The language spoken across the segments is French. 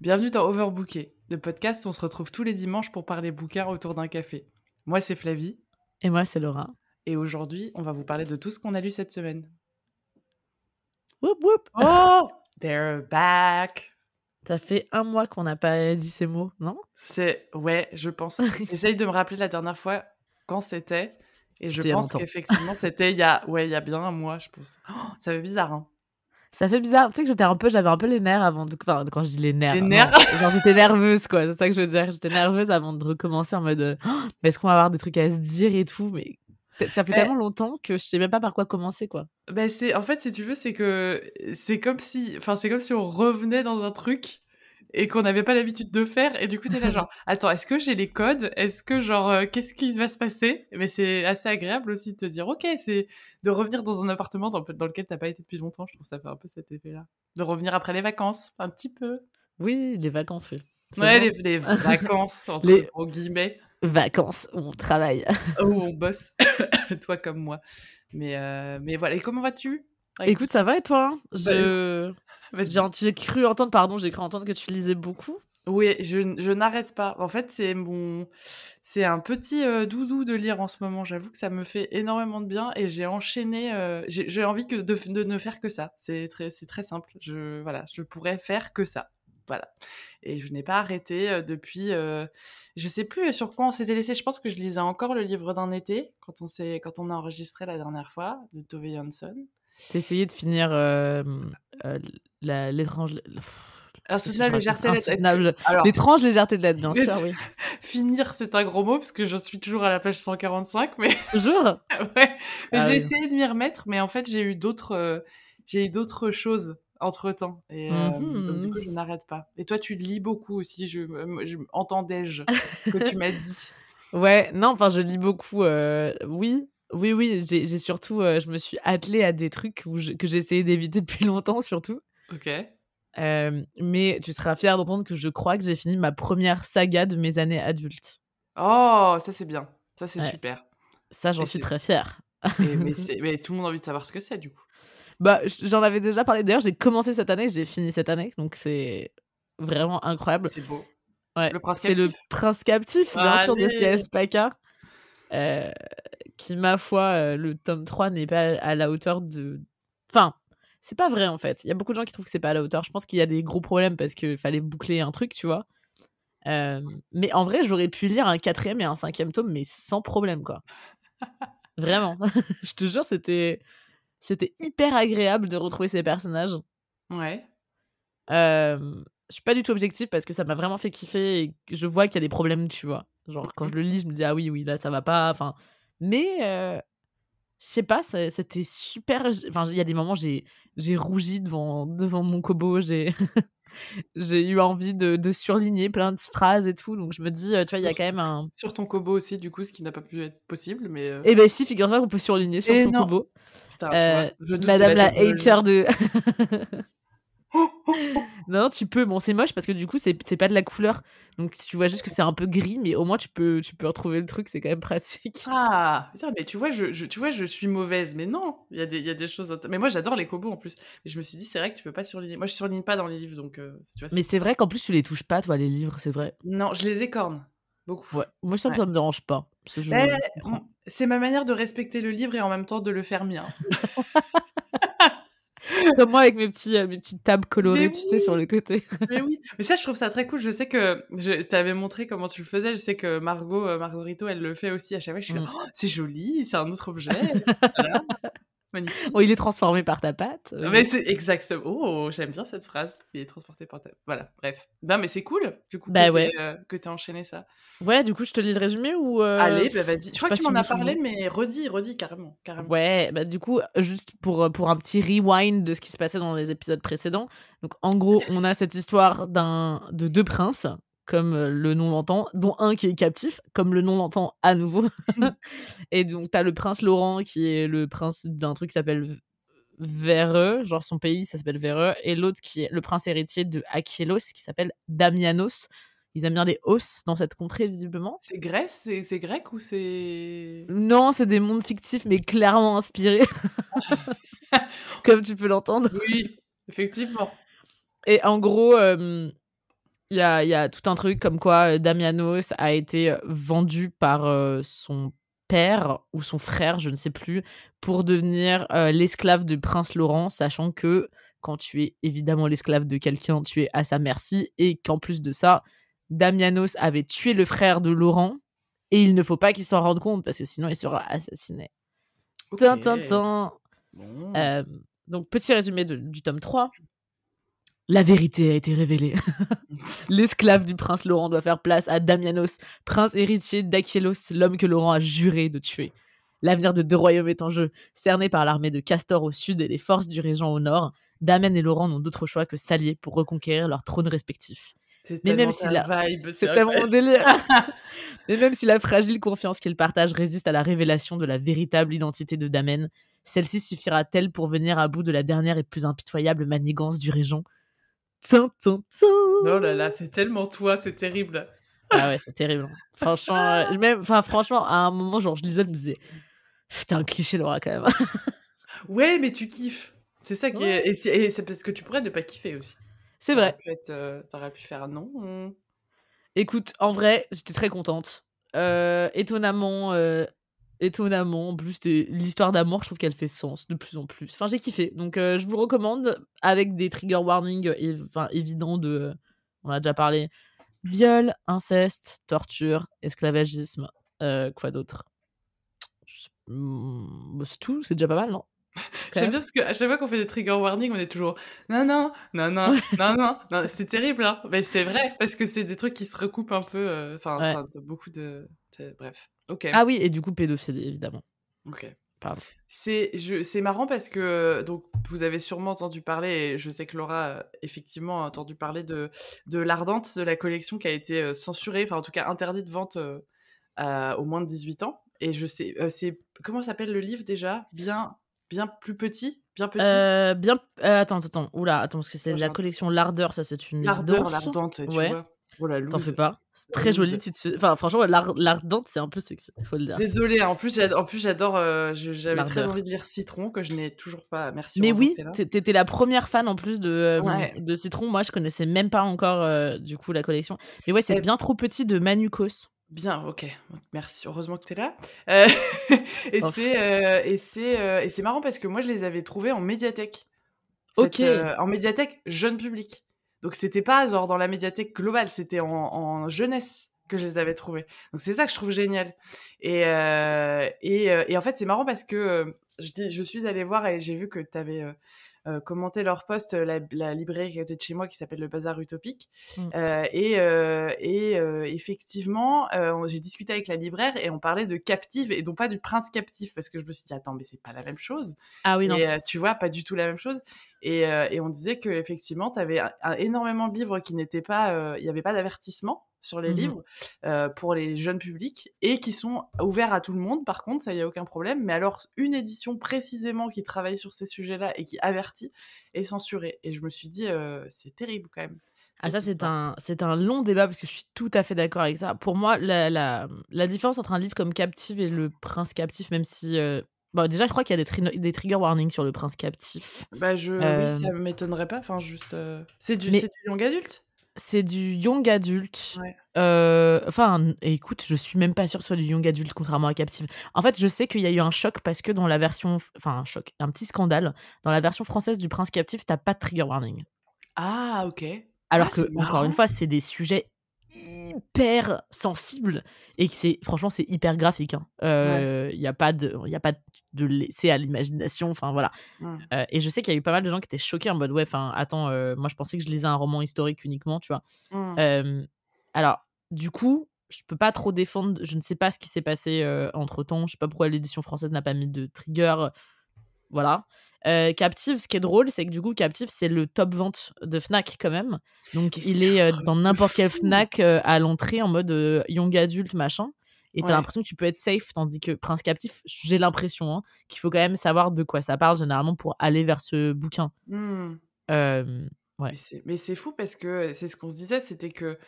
Bienvenue dans Overbooké, le podcast où on se retrouve tous les dimanches pour parler bouquins autour d'un café. Moi, c'est Flavie. Et moi, c'est Laura. Et aujourd'hui, on va vous parler de tout ce qu'on a lu cette semaine. Whoop whoop Oh They're back Ça fait un mois qu'on n'a pas dit ces mots, non? C'est... Ouais, je pense. J'essaye de me rappeler la dernière fois quand c'était. Et je pense qu'effectivement, c'était il y a... Ouais, il y a bien un mois, je pense. Oh, ça fait bizarre, hein ça fait bizarre. Tu sais que j'étais un peu, j'avais un peu les nerfs avant de. Enfin, quand je dis les nerfs. Les nerfs Genre, j'étais nerveuse, quoi. C'est ça que je veux dire. J'étais nerveuse avant de recommencer en mode. Oh, mais est-ce qu'on va avoir des trucs à se dire et tout? Mais ça fait tellement longtemps que je sais même pas par quoi commencer, quoi. Ben, c'est. En fait, si tu veux, c'est que. C'est comme si. Enfin, c'est comme si on revenait dans un truc et qu'on n'avait pas l'habitude de faire. Et du coup, t'es là genre, attends, est-ce que j'ai les codes? Est-ce que genre, euh, qu'est-ce qui va se passer? Mais c'est assez agréable aussi de te dire, ok, c'est de revenir dans un appartement dans, dans lequel t'as pas été depuis longtemps. Je trouve ça fait un peu cet effet-là. De revenir après les vacances, un petit peu. Oui, les vacances, oui. Ouais, les, vacances, entre les guillemets. Vacances où on travaille. où on bosse, toi comme moi. Mais, euh, mais voilà, et comment vas-tu? Écoute, ça va et toi? J'ai cru entendre, pardon, j'ai cru entendre que tu lisais beaucoup. Oui, je, je n'arrête pas. En fait, c'est mon, c'est un petit euh, doudou de lire en ce moment. J'avoue que ça me fait énormément de bien et j'ai enchaîné. Euh, j'ai envie que de, ne faire que ça. C'est très, très simple. Je, voilà, je pourrais faire que ça. Voilà. Et je n'ai pas arrêté euh, depuis. je sais plus sur quoi on s'était laissé. Je pense que je lisais encore le livre d'un été quand on quand on a enregistré la dernière fois de Tove Jansson. T'as essayé de finir euh, euh, l'étrange. Insoutenable légèreté de L'étrange légèreté de l'aide, bien sûr, oui. Finir, c'est un gros mot, parce que je suis toujours à la page 145, mais... Toujours? Ouais. Mais ah j'ai essayé de m'y remettre, mais en fait, j'ai eu d'autres... Euh, j'ai eu d'autres choses entre-temps. Et donc, du coup, mhm. je n'arrête pas. Et toi, tu lis beaucoup aussi, je, je entendais-je que tu m'as dit? Ouais, non, enfin, je lis beaucoup, oui, oui, oui, j'ai surtout, euh, je me suis attelée à des trucs que essayé d'éviter depuis longtemps, surtout. Ok. mais tu seras fière d'entendre que je crois que j'ai fini ma première saga de mes années adultes. Oh, ça c'est bien. Ça c'est super. Ça, j'en suis très fière. mais, mais, tout le monde a envie de savoir ce que c'est, du coup. Bah, j'en avais déjà parlé. D'ailleurs, j'ai commencé cette année, j'ai fini cette année. Donc, c'est vraiment incroyable. C'est beau. Ouais. Le prince captif. C'est le prince captif, bien sûr, de CS Paca. Euh, qui, ma foi, euh, le tome 3 n'est pas à la hauteur de. Enfin, c'est pas vrai en fait. Il y a beaucoup de gens qui trouvent que c'est pas à la hauteur. Je pense qu'il y a des gros problèmes parce qu'il fallait boucler un truc, tu vois. Euh, mais en vrai, j'aurais pu lire un quatrième et un cinquième tome, mais sans problème, quoi. Vraiment. je te jure, c'était c'était hyper agréable de retrouver ces personnages. Ouais. Euh, je suis pas du tout objectif parce que ça m'a vraiment fait kiffer et je vois qu'il y a des problèmes, tu vois. Genre, quand je le lis, je me dis, ah oui, oui, là, ça va pas. Enfin, mais, euh, je sais pas, c'était super. Enfin, il y a des moments, j'ai rougi devant, devant mon kobo, j'ai. j'ai eu envie de, de, surligner plein de phrases et tout. Donc je me dis, tu vois, il y a quand même un. Sur ton kobo aussi, du coup, ce qui n'a pas pu être possible. Mais euh Eh ben si, figure-toi qu'on peut surligner sur ton kobo. euh, Madame la hater de. non, tu peux. Bon, c'est moche parce que du coup, c'est pas de la couleur. Donc, tu vois juste que c'est un peu gris, mais au moins, tu peux, tu peux retrouver le truc. C'est quand même pratique. Ah, mais tu vois, je, tu vois, je suis mauvaise. Mais non, il y, a des, y a des choses. Mais moi, j'adore les cobos en plus. Mais je me suis dit, c'est vrai que tu peux pas surligner. Moi, je surligne pas dans les livres. donc euh, tu vois, Mais c'est vrai qu'en plus, tu les touches pas, toi, les livres, c'est vrai. Non, je les écorne. Beaucoup. Ouais. Moi, ça, ça me dérange pas. C'est ma manière de respecter le livre et en même temps de le faire mien. Comme moi avec mes, petits, euh, mes petites tables colorées, tu sais, sur le côté. mais oui, mais ça, je trouve ça très cool. Je sais que je t'avais montré comment tu le faisais. Je sais que Margot, euh, Margorito, elle le fait aussi à chaque fois. Je suis mm. oh, c'est joli, c'est un autre objet. voilà. Oh, il est transformé par ta patte. Euh. Mais c'est exactement. Oh, j'aime bien cette phrase. Il est transporté par ta. Voilà, bref. Non, mais c'est cool, du coup, bah, que ouais. tu t'aies enchaîné ça. Ouais, du coup, je te lis le résumé ou. Euh, Allez, bah vas-y. Je crois que tu m'en as parlé, mais redis, redis carrément, carrément. Ouais, bah du coup, juste pour, pour un petit rewind de ce qui se passait dans les épisodes précédents. Donc, en gros, on a cette histoire d'un de deux princes comme euh, le nom l'entend, dont un qui est captif, comme le nom l'entend à nouveau. et donc, tu as le prince Laurent, qui est le prince d'un truc qui s'appelle Vereux, genre son pays, ça s'appelle Vereux, et l'autre qui est le prince héritier de Akielos, qui s'appelle Damianos. Ils aiment bien les os dans cette contrée, visiblement. C'est Grèce C'est grec ou c'est. Non, c'est des mondes fictifs, mais clairement inspirés. Comme tu peux l'entendre. Oui, effectivement. Et en gros, euh, il y a, y a, tout un truc comme quoi Damianos a été vendu par son père ou son frère, je ne sais plus, pour devenir l'esclave du prince Laurent, sachant que quand tu es évidemment l'esclave de quelqu'un, tu es à sa merci, et qu'en plus de ça, Damianos avait tué le frère de Laurent, et il ne faut pas qu'il s'en rende compte, parce que sinon il sera assassiné. donc, petit résumé du tome 3. La vérité a été révélée. L'esclave du prince Laurent doit faire place à Damianos, prince héritier d'Achélos, l'homme que Laurent a juré de tuer. L'avenir de deux royaumes est en jeu. Cerné par l'armée de Castor au sud et les forces du régent au nord, Damien et Laurent n'ont d'autre choix que s'allier pour reconquérir leurs trônes respectifs. Mais même si la c'est tellement délire. Mais même si la fragile confiance qu'ils partagent résiste à la révélation de la véritable identité de Damen, celle-ci suffira-t-elle pour venir à bout de la dernière et plus impitoyable manigance du régent? Oh là là, c'est tellement toi, c'est terrible. Ah ouais, c'est terrible. Franchement, euh, même, enfin, franchement, à un moment, genre, je lisais, je me disais, t'es un cliché, Laura, quand même. ouais, mais tu kiffes. C'est ça qui est. Et c'est parce que tu pourrais ne pas kiffer aussi. C'est vrai. Euh, t'aurais pu faire non. Écoute, en vrai, j'étais très contente. Euh, étonnamment, étonnamment. En plus, l'histoire d'amour, je trouve qu'elle fait sens de plus en plus. Enfin, j'ai kiffé. Donc, euh, je vous recommande avec des trigger warnings enfin, évidents de. On a déjà parlé. Viol, inceste, torture, esclavagisme. Euh, quoi d'autre? Hmm, bah, C'est tout, c'est déjà pas mal, non? J'aime bien parce qu'à chaque fois qu'on fait des trigger warnings, on est toujours non, non, non, non, non, non, non. c'est terrible, hein. Mais c'est vrai, parce que c'est des trucs qui se recoupent un peu. Euh, enfin, beaucoup de. Bref. Ah oui, et du coup, pédophilie, évidemment. Ok. Pardon. C'est marrant parce que donc vous avez sûrement entendu parler, et je sais que Laura a effectivement entendu parler de, de l'Ardente, de la collection qui a été euh, censurée, enfin en tout cas interdite de vente euh, à, au moins de 18 ans. Et je sais, euh, c'est comment s'appelle le livre déjà? Bien, bien plus petit, bien petit? bien, attends, attends, oula, attends parce que c'est la collection L'Ardeur, ça c'est une L'Ardeur, l'Ardente, tu ouais. vois. Oh T'en fais pas. C'est très joli Enfin, franchement, l'ardente, c'est un peu sexy, faut le dire. Désolée, en plus, en plus j'adore. Euh, j'avais très envie de lire Citron, que je n'ai toujours pas. Merci. Mais oui, t'étais la première fan en plus de, euh, de Citron. Moi, je connaissais même pas encore, euh, du coup, la collection. Mais ouais, c'est bien trop petit de Manucos. Bien, ok. Merci. Heureusement que tu es là. et c'est et c'est et c'est marrant parce que moi, je les avais trouvés en médiathèque. ok. en médiathèque jeune public. Donc c'était pas genre dans la médiathèque globale, c'était en, jeunesse que je les avais trouvés. Donc c'est ça que je trouve génial. Et, euh, et, euh, et, en fait c'est marrant parce que euh, je, dis, je suis allée voir et j'ai vu que tu avais euh, commenté leur poste, la, la, librairie qui était de chez moi qui s'appelle le Bazar Utopique. Mmh. Euh, et, euh, et effectivement, j'ai discuté avec la libraire et on parlait de captive et non pas du prince captif parce que je me suis dit, attends, mais c'est pas la même chose. Ah oui, non. Et, tu vois, pas du tout la même chose. Et, et on disait qu'effectivement, tu avais énormément de livres qui n'étaient pas, il n'y avait pas d'avertissement sur les mmh livres euh, pour les jeunes publics et qui sont ouverts à tout le monde. Par contre, ça, il n'y a aucun problème. Mais alors, une édition précisément qui travaille sur ces sujets-là et qui avertit est censurée. Et je me suis dit, euh, c'est terrible quand même. Ah, ça, c'est un, c'est un long débat parce que je suis tout à fait d'accord avec ça. Pour moi, la, la, la, différence entre un livre comme Captive et Le Prince Captif, même si. Euh... Bon, déjà, je crois qu'il y a des, des, trigger warnings sur Le Prince Captif. Bah, je... Oui, ça euh, m'étonnerait pas. Enfin, juste. C'est du, du young adulte? C'est du young adulte. Euh, enfin, écoute, je suis même pas sûre que ce soit du young adulte, contrairement à Captive. En fait, je sais qu'il y a eu un choc parce que dans la version. Enfin, un choc, un petit scandale. Dans la version française du Prince Captif, t'as pas de trigger warning. Ah, ok. Alors ah, que, encore une fois, c'est des sujets hyper sensible et que c'est franchement c'est hyper graphique il hein. euh, y a pas de il y a pas de laisser à l'imagination enfin voilà. Euh, et je sais qu'il y a eu pas mal de gens qui étaient choqués en mode ouais enfin attends euh, moi je pensais que je lisais un roman historique uniquement tu vois. Mmh. alors du coup je peux pas trop défendre je ne sais pas ce qui s'est passé entre temps je sais pas pourquoi l'édition française n'a pas mis de trigger voilà. Euh, Captive, ce qui est drôle, c'est que du coup, Captive, c'est le top vente de Fnac quand même. Donc, il est euh, dans n'importe quel Fnac euh, à l'entrée en mode young adulte, machin. Et t'as l'impression que tu peux être safe, tandis que Prince Captif, j'ai l'impression hein, qu'il faut quand même savoir de quoi ça parle généralement pour aller vers ce bouquin. Mmh. ouais. Mais c'est fou parce que c'est ce qu'on se disait, c'était que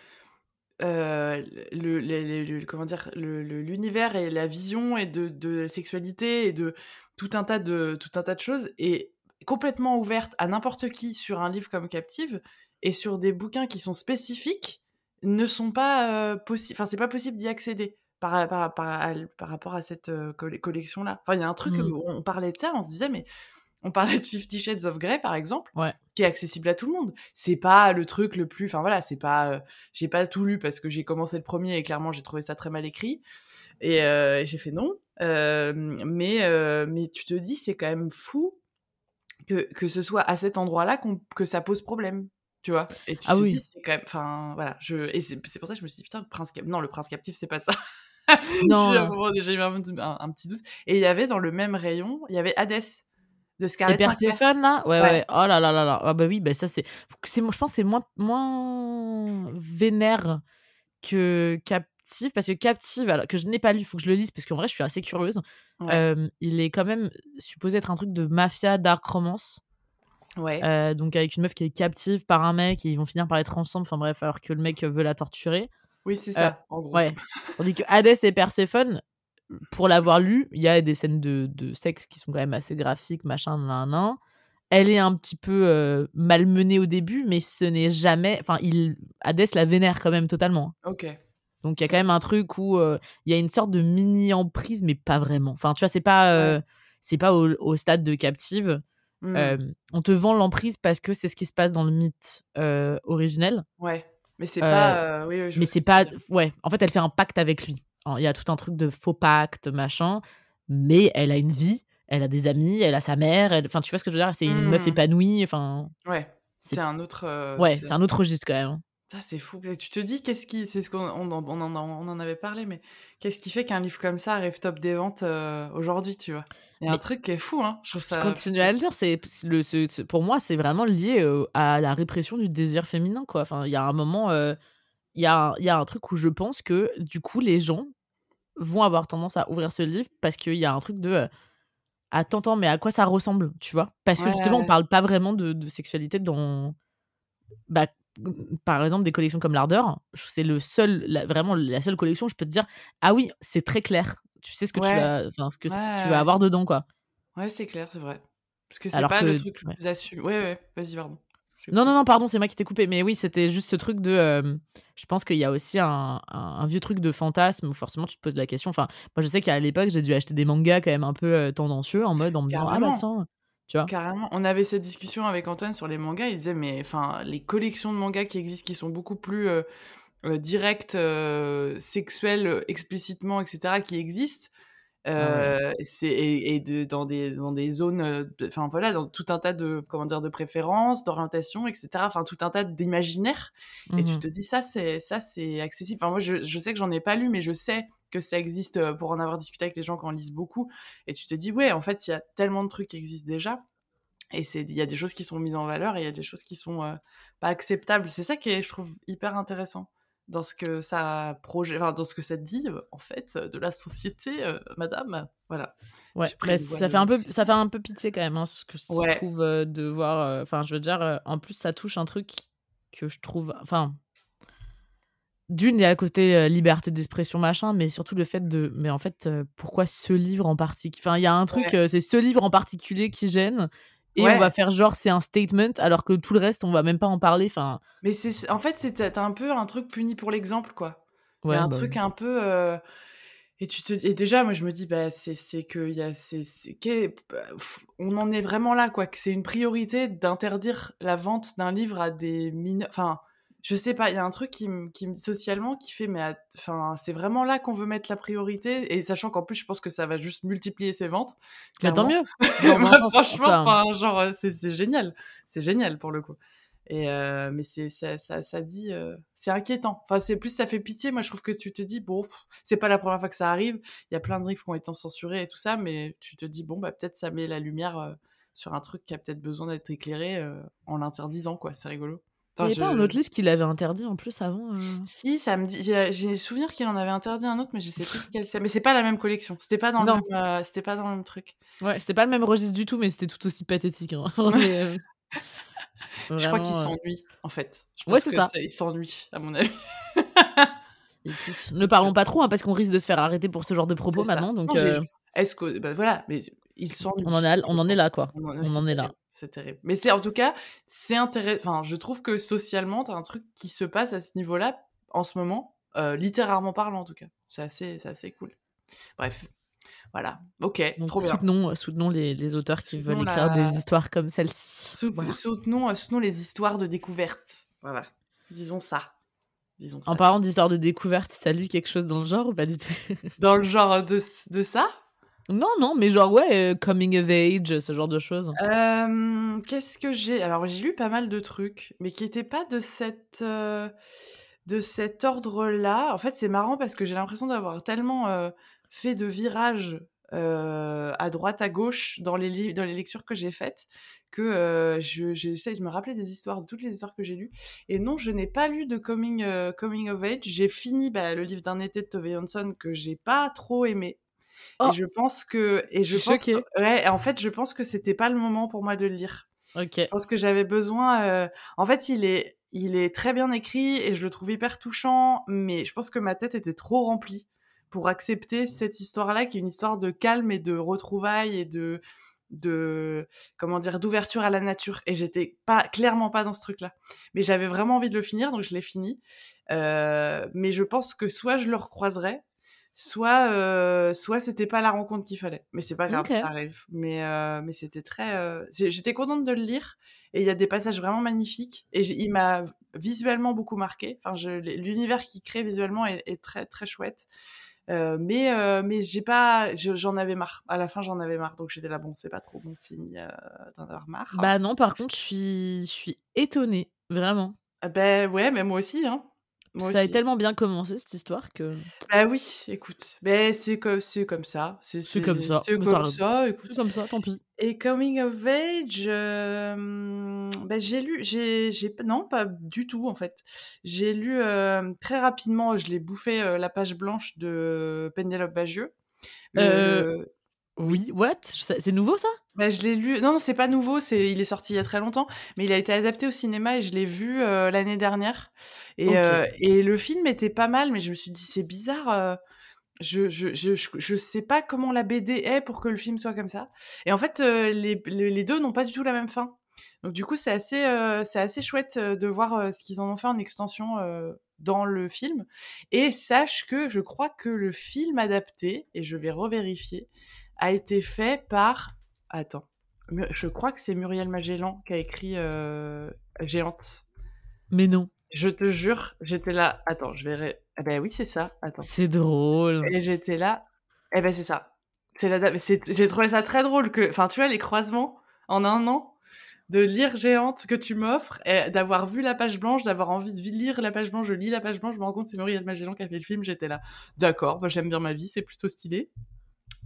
le, le, comment dire l'univers et la vision et de, de la sexualité et de tout un tas de, tout un tas de choses et complètement ouverte à n'importe qui sur un livre comme Captive et sur des bouquins qui sont spécifiques ne sont pas possibles. Enfin, c'est pas possible d'y accéder par, par, par, par, rapport à cette collection-là. Enfin, il y a un truc, mmh. on parlait de ça, on se disait, mais on parlait de Fifty Shades of Grey, par exemple, qui est accessible à tout le monde. C'est pas le truc le plus. Enfin voilà, c'est pas. j'ai pas tout lu parce que j'ai commencé le premier et clairement j'ai trouvé ça très mal écrit. Et, j'ai fait non. Mais, mais tu te dis, c'est quand même fou que, que ce soit à cet endroit-là que ça pose problème tu vois? Et tu ah te oui. dis c'est quand même enfin voilà je et c'est pour ça que je me suis dit putain le prince non le prince captif c'est pas ça. Non j'ai eu un, petit doute. Et il y avait dans le même rayon il y avait Hades de Scarlett et Perséphone là? Ouais, ouais, oh là là là là. Ah bah oui bah ça c'est c'est je pense c'est moins moins vénère que captive parce que captive alors, que je n'ai pas lu il faut que je le lise parce qu'en vrai je suis assez curieuse il est quand même supposé être un truc de mafia dark romance Ouais. donc avec une meuf qui est captive par un mec et ils vont finir par être ensemble. Enfin bref, alors que le mec veut la torturer. Oui, c'est ça, en gros. Ouais. Tandis que Hades et Perséphone, pour l'avoir lu, il y a des scènes de, de, sexe qui sont quand même assez graphiques, machin, nan, nan. Elle est un petit peu malmenée au début, mais ce n'est jamais. Enfin, il... Hades la vénère quand même totalement. Ok. Donc il y a quand même un truc où il y a une sorte de mini emprise, mais pas vraiment. Enfin, tu vois, c'est pas, c'est pas au, au, stade de captive. Mmh. on te vend l'emprise parce que c'est ce qui se passe dans le mythe originel. Ouais, mais c'est pas. oui, mais c'est pas. Ouais, en fait, elle fait un pacte avec lui. Il y a tout un truc de faux pacte, machin. Mais elle a une vie, elle a des amis, elle a sa mère. Enfin, tu vois ce que je veux dire? C'est une meuf mmh. épanouie. Enfin. Ouais. C'est un autre. ouais, c'est un autre registre quand même. Ça, c'est fou. Tu te dis, qu'est-ce qui. C'est ce qu'on on, on, on, en avait parlé, mais qu'est-ce qui fait qu'un livre comme ça arrive top des ventes euh, aujourd'hui, tu vois? Il y a un truc qui est fou, hein. Je trouve ça. Je continue à le dire, c'est, le, pour moi, c'est vraiment lié euh, à la répression du désir féminin, quoi. Enfin, il y a un moment. Euh, il y, a, y a un truc où je pense que, du coup, les gens vont avoir tendance à ouvrir ce livre parce qu'il y a un truc de. Attends, attends, mais à quoi ça ressemble, tu vois? Parce que justement, on parle pas vraiment de, de sexualité dans. Bah, par exemple des collections comme l'Ardeur, c'est le seul, vraiment la seule collection où je peux te dire ah oui c'est très clair, tu sais ce que tu vas, ce que tu vas avoir dedans quoi. Ouais c'est clair c'est vrai parce que c'est pas le truc le plus assumé. Ouais ouais vas-y pardon. Non non non pardon c'est moi qui t'ai coupé mais oui c'était juste ce truc de, euh, je pense qu'il y a aussi un, un, vieux truc de fantasme où forcément tu te poses la question. Enfin moi je sais qu'à l'époque j'ai dû acheter des mangas quand même un peu euh, tendancieux en mode en me disant ah bah tiens Carrément. On avait cette discussion avec Antoine sur les mangas. Il disait, mais enfin, les collections de mangas qui existent, qui sont beaucoup plus euh, euh, directes, euh, sexuelles, explicitement, etc., qui existent. Ah c'est et, dans des dans des zones enfin voilà dans tout un tas de comment dire de préférences d'orientation etc enfin tout un tas d'imaginaires et tu mmh te dis ça c'est ça c'est accessible enfin moi je, je sais que j'en ai pas lu mais je sais que ça existe euh, pour en avoir discuté avec les gens qui en lisent beaucoup. Et tu te dis, ouais, en fait, il y a tellement de trucs qui existent déjà. Et il y a des choses qui sont mises en valeur et il y a des choses qui sont euh, pas acceptables. C'est ça qui est, je trouve, hyper intéressant dans ce que ça projette, enfin, dans ce que ça dit, euh, en fait, de la société, madame. Voilà. Ouais, ça fait, un peu, ça fait un peu pitié quand même, hein, ce que je trouve de voir. Enfin, je veux dire, en plus, ça touche un truc que je trouve. Enfin, d'une, il y a le côté euh, liberté d'expression, machin, mais surtout le fait de. Mais en fait, euh, pourquoi ce livre en particulier Enfin, il y a un truc, euh, c'est ce livre en particulier qui gêne. Et on va faire genre c'est un statement alors que tout le reste on va même pas en parler. Enfin. Mais c'est en fait c'est un peu un truc puni pour l'exemple quoi. Ouais, un bah truc un peu. Et tu te et déjà moi je me dis bah c'est que y a c'est bah, on en est vraiment là quoi que c'est une priorité d'interdire la vente d'un livre à des mineurs. Enfin je sais pas, il y a un truc qui me, qui socialement qui fait, mais enfin, c'est vraiment là qu'on veut mettre la priorité, et sachant qu'en plus, je pense que ça va juste multiplier ses ventes. Mais tant mieux. franchement, genre, euh, c'est génial, c'est génial pour le coup. Et euh, mais c'est ça, ça, ça, dit, euh, c'est inquiétant. Enfin, c'est plus ça fait pitié. Moi, je trouve que tu te dis bon, c'est pas la première fois que ça arrive. Il y a plein de livres qui ont été censurés et tout ça, mais tu te dis bon, bah peut-être ça met la lumière sur un truc qui a peut-être besoin d'être éclairé en l'interdisant, quoi. C'est rigolo. Il n'y avait pas un autre livre qui l'avait interdit en plus avant euh? Si, ça me dit. J'ai souvenir qu'il en avait interdit un autre, mais je sais plus lequel c'est. Mais c'est pas la même collection. C'était pas dans le même. Euh, c'était pas dans le même truc. Ouais, c'était pas le même registre du tout, mais c'était tout aussi pathétique. Hein. Euh, je crois qu'il s'ennuie, en fait. ouais, c'est ça. Il s'ennuie, à mon avis. ne parlons pas trop, hein, parce qu'on risque de se faire arrêter pour ce genre de propos maintenant. Donc, est-ce que, bah, voilà, mais il s'ennuie. On en, on en est là, quoi. On en est là. C'est terrible. Mais c'est en tout cas, c'est intéressant. Enfin, je trouve que socialement, t'as un truc qui se passe à ce niveau-là en ce moment, littérairement parlant en tout cas. C'est assez, assez cool. Bref, voilà, ok, trop bien. Soutenons, soutenons les, les auteurs qui veulent écrire des histoires comme celle-ci. soutenons, soutenons les histoires de découverte. Voilà, disons ça. Disons ça. En parlant d'histoires de découverte, ça lu quelque chose dans le genre ou pas du tout? Dans le genre de, de ça? Non, non, mais genre, ouais, euh, coming of age, ce genre de choses. Euh, qu'est-ce que j'ai? Alors, j'ai lu pas mal de trucs, mais qui n'étaient pas de cette. Euh, de cet ordre-là. En fait, c'est marrant parce que j'ai l'impression d'avoir tellement fait de virages à droite, à gauche dans les, dans les lectures que j'ai faites que j'essaie de me rappeler des histoires, toutes les histoires que j'ai lues. Et non, je n'ai pas lu de Coming, coming of Age. J'ai fini bah, le livre d'un été de Tove Jansson que j'ai pas trop aimé. Et oh! je pense que. Et je, pense ouais, en fait, je pense que c'était pas le moment pour moi de le lire. Ok. Je pense que j'avais besoin. Euh, en fait, il est, il est très bien écrit et je le trouve hyper touchant, mais je pense que ma tête était trop remplie pour accepter cette histoire-là, qui est une histoire de calme et de retrouvailles et de de comment dire d'ouverture à la nature et j'étais pas clairement pas dans ce truc là mais j'avais vraiment envie de le finir donc je l'ai fini euh, mais je pense que soit je le recroiserai soit euh, soit c'était pas la rencontre qu'il fallait. Mais c'est pas grave ça arrive. Mais euh, mais c'était très euh, j'étais contente de le lire et il y a des passages vraiment magnifiques et il m'a visuellement beaucoup marqué. Enfin l'univers qu'il crée visuellement est, très très chouette. Mais mais j'ai pas j'en avais marre. À la fin j'en avais marre. Donc j'étais là bon c'est pas trop bon signe d'en avoir marre. Bah non par contre je suis je suis étonnée vraiment. Ah ben ouais mais moi aussi hein ça a tellement bien commencé cette histoire que. Bah oui, écoute, ben c'est comme c'est comme ça, c'est comme ça, c'est comme ça, écoute. comme ça, tant pis. Et Coming of Age, euh, j'ai lu, j'ai j'ai non pas du tout en fait. J'ai lu euh, très rapidement, je l'ai bouffé euh, la page blanche de Penelope Bagieux. Oui, what? C'est nouveau ça? Bah, Je l'ai lu. Non, non, c'est pas nouveau. C'est, il est sorti il y a très longtemps, mais il a été adapté au cinéma et je l'ai vu euh, l'année dernière. Et, euh, et le film était pas mal, mais je me suis dit c'est bizarre. Euh, je, je, je, je, sais pas comment la BD est pour que le film soit comme ça. Et en fait, les, les, deux n'ont pas du tout la même fin. Donc du coup, c'est assez, c'est assez chouette de voir ce qu'ils en ont fait en extension dans le film. Et sache que je crois que le film adapté, et je vais revérifier, a été fait par. Attends. Je crois que c'est Muriel Magellan qui a écrit euh, Géante. Mais non. Je te jure, j'étais là. Attends, je verrai. Eh ben oui, c'est ça. Attends. C'est drôle. Et j'étais là. Eh ben c'est ça. C'est la J'ai trouvé ça très drôle que. Enfin, tu vois, les croisements en un an de lire Géante que tu m'offres, et d'avoir vu la page blanche, d'avoir envie de lire la page blanche, je lis la page blanche, je me rends compte que c'est Muriel Magellan qui a fait le film, j'étais là. D'accord, bah, j'aime bien ma vie, c'est plutôt stylé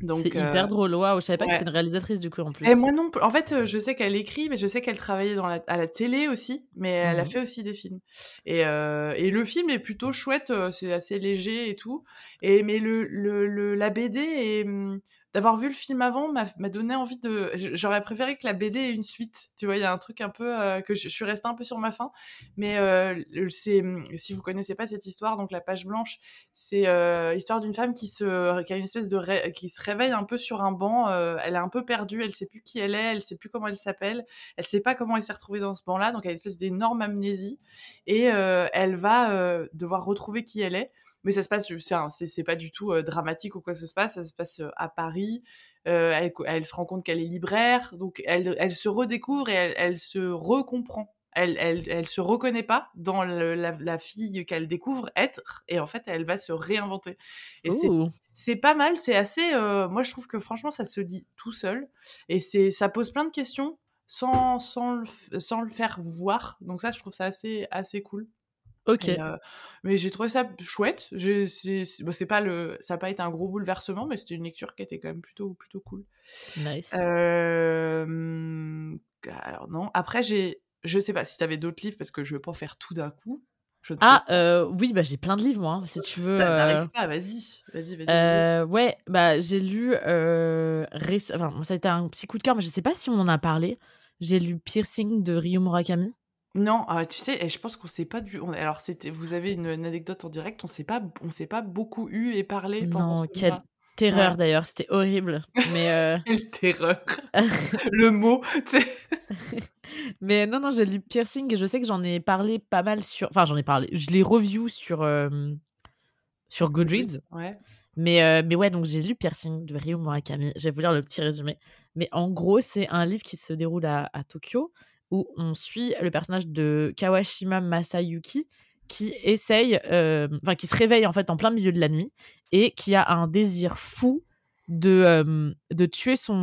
c'est hyper euh, drôle. Waouh, je savais pas que c'était une réalisatrice du coup en plus. Et moi non, en fait, euh, je sais qu'elle écrit, mais je sais qu'elle travaillait dans la, à la télé aussi, mais elle a mmh fait aussi des films. Et, euh, et le film est plutôt chouette, c'est assez léger et tout. Et mais le, le, la BD est mmh, d'avoir vu le film avant m'a donné envie de. J'aurais préféré que la BD ait une suite. Tu vois, il y a un truc un peu euh, que je, suis restée un peu sur ma faim. Mais euh, c'est si vous connaissez pas cette histoire, donc la page blanche, c'est euh, l'histoire d'une femme qui se qui a une espèce de qui se réveille un peu sur un banc. elle est un peu perdue, elle sait plus qui elle est, elle sait plus comment elle s'appelle, elle sait pas comment elle s'est retrouvée dans ce banc-là. Donc elle a une espèce d'énorme amnésie et elle va devoir retrouver qui elle est mais ça se passe, c'est pas du tout dramatique ou quoi que ce se passe, ça se passe à Paris. Elle, elle, se rend compte qu'elle est libraire, donc elle, elle se redécouvre et elle, elle se recomprend. Elle, elle, elle se reconnaît pas dans la, fille qu'elle découvre être, et en fait, elle va se réinventer. Et c'est pas mal, c'est assez. moi, je trouve que franchement, ça se lit tout seul, et c'est ça pose plein de questions sans, sans, le, sans le faire voir. Donc ça, je trouve ça assez, assez cool. Ok. mais j'ai trouvé ça chouette. C'est pas le, ça n'a pas été un gros bouleversement, mais c'était une lecture qui était quand même plutôt, plutôt cool. Nice. alors non. Après, j'ai, je sais pas si tu avais d'autres livres parce que je veux pas faire tout d'un coup. ah oui, bah j'ai plein de livres moi. Hein, si tu veux. N'arrive pas, vas-y, vas-y, vas-y. ouais, bah j'ai lu Enfin, ça a été un petit coup de cœur, mais je sais pas si on en a parlé. J'ai lu Piercing de Ryo Murakami. Non, ah, tu sais, et je pense qu'on s'est pas du. Alors, c'était, vous avez une, anecdote en direct, on s'est pas, on s'est pas beaucoup eu et parlé pendant Non, quel, terreur d'ailleurs, c'était horrible. Mais euh... terreur, le mot. mais non, non, j'ai lu Piercing et je sais que j'en ai parlé pas mal sur. Enfin, j'en ai parlé. Je l'ai review sur sur Goodreads. Ouais. Mais, euh, mais ouais, donc j'ai lu Piercing de Ryo Murakami. Je vais vous lire le petit résumé. Mais en gros, c'est un livre qui se déroule à, à, Tokyo où on suit le personnage de Kawashima Masayuki qui essaye, euh, enfin, qui se réveille en fait en plein milieu de la nuit et qui a un désir fou de, euh, de tuer son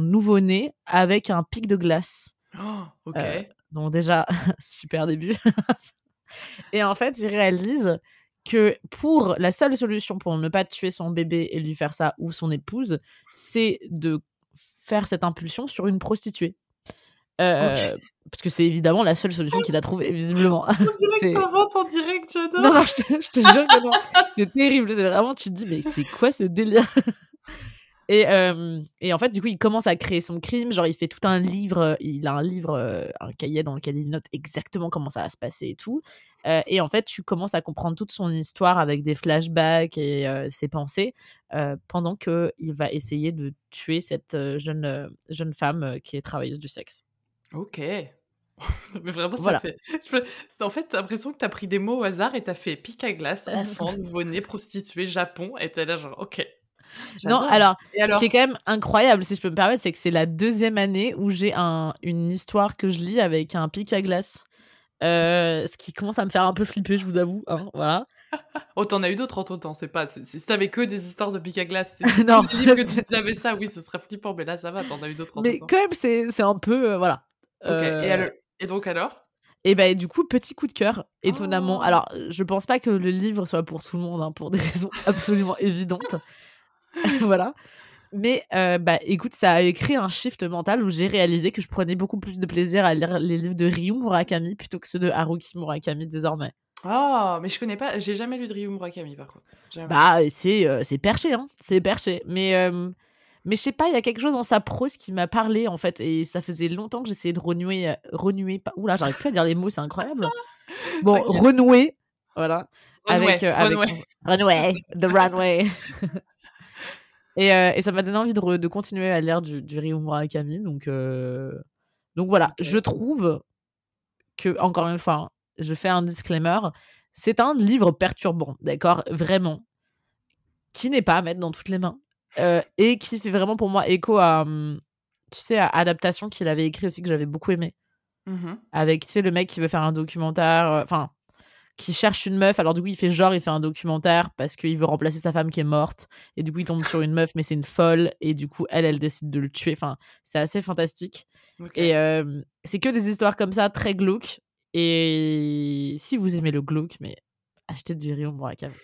nouveau-né avec un pic de glace. Oh, ok. donc déjà, super début. et en fait, il réalise que pour la seule solution pour ne pas tuer son bébé et lui faire ça ou son épouse, c'est de faire cette impulsion sur une prostituée. Euh, parce que c'est évidemment la seule solution qu'il a trouvée, visiblement. On dirait que t'inventes en direct, j'adore. Non, non, je te, je te jure que non. c'est terrible. C'est vraiment, tu te dis, mais c'est quoi ce délire? Et, euh, et, en fait, du coup, il commence à créer son crime. Genre, il fait tout un livre. Il a un livre, euh, un cahier dans lequel il note exactement comment ça va se passer et tout. Euh, et en fait, tu commences à comprendre toute son histoire avec des flashbacks et euh, ses pensées pendant qu'il va essayer de tuer cette jeune, jeune femme qui est travailleuse du sexe. Ok. Mais vraiment, ça fait. En fait, t'as l'impression que t'as pris des mots au hasard et t'as fait pic à glace, enfant, nouveau-né, prostituée, Japon, et t'es là, genre, ok. Non, alors, alors, ce qui est quand même incroyable, si je peux me permettre, c'est que c'est la deuxième année où j'ai un, une histoire que je lis avec un pic à glace. Euh, ce qui commence à me faire un peu flipper, je vous avoue. Hein, voilà. oh, t'en as eu d'autres en ton temps, c'est pas. Si t'avais que des histoires de pic à glace, non, que tu avais ça, oui, ce serait flippant, mais là ça va, t'en as eu d'autres en Mais quand même, c'est un peu. Euh, voilà. Euh, et, donc alors? Et ben du coup, petit coup de cœur, étonnamment. Oh. Alors, je pense pas que le livre soit pour tout le monde, hein, pour des raisons absolument évidentes. voilà. Mais euh, bah, écoute, ça a créé un shift mental où j'ai réalisé que je prenais beaucoup plus de plaisir à lire les livres de Ryu Murakami plutôt que ceux de Haruki Murakami désormais. Oh, mais je connais pas, j'ai jamais lu de Ryu Murakami par contre. Bah, c'est euh, c'est perché, hein, c'est perché. Mais, euh, mais je sais pas, il y a quelque chose dans sa prose qui m'a parlé en fait, et ça faisait longtemps que j'essayais de renouer. renouer pas... Oula, j'arrive plus à dire les mots, c'est incroyable. Bon, renouer, voilà. avec, avec Runway, The Runway. Euh, et, ça m'a donné envie de, de, continuer à lire du, du Ryu Murakami. Donc, euh, donc voilà, je trouve que, encore une fois, hein, je fais un disclaimer, c'est un livre perturbant, d'accord Vraiment. Qui n'est pas à mettre dans toutes les mains. Euh, et qui fait vraiment pour moi écho à, hum, tu sais, à Adaptation qu'il avait écrit aussi, que j'avais beaucoup aimé. Mmh Avec, tu sais, le mec qui veut faire un documentaire. Enfin, qui cherche une meuf. Alors, du coup, il fait genre, il fait un documentaire parce qu'il veut remplacer sa femme qui est morte. Et du coup, il tombe sur une meuf, mais c'est une folle. Et du coup, elle, elle décide de le tuer. Enfin, c'est assez fantastique. Et euh, c'est que des histoires comme ça, très glauques. Et si vous aimez le glauque, mais achetez du Rio Murakami.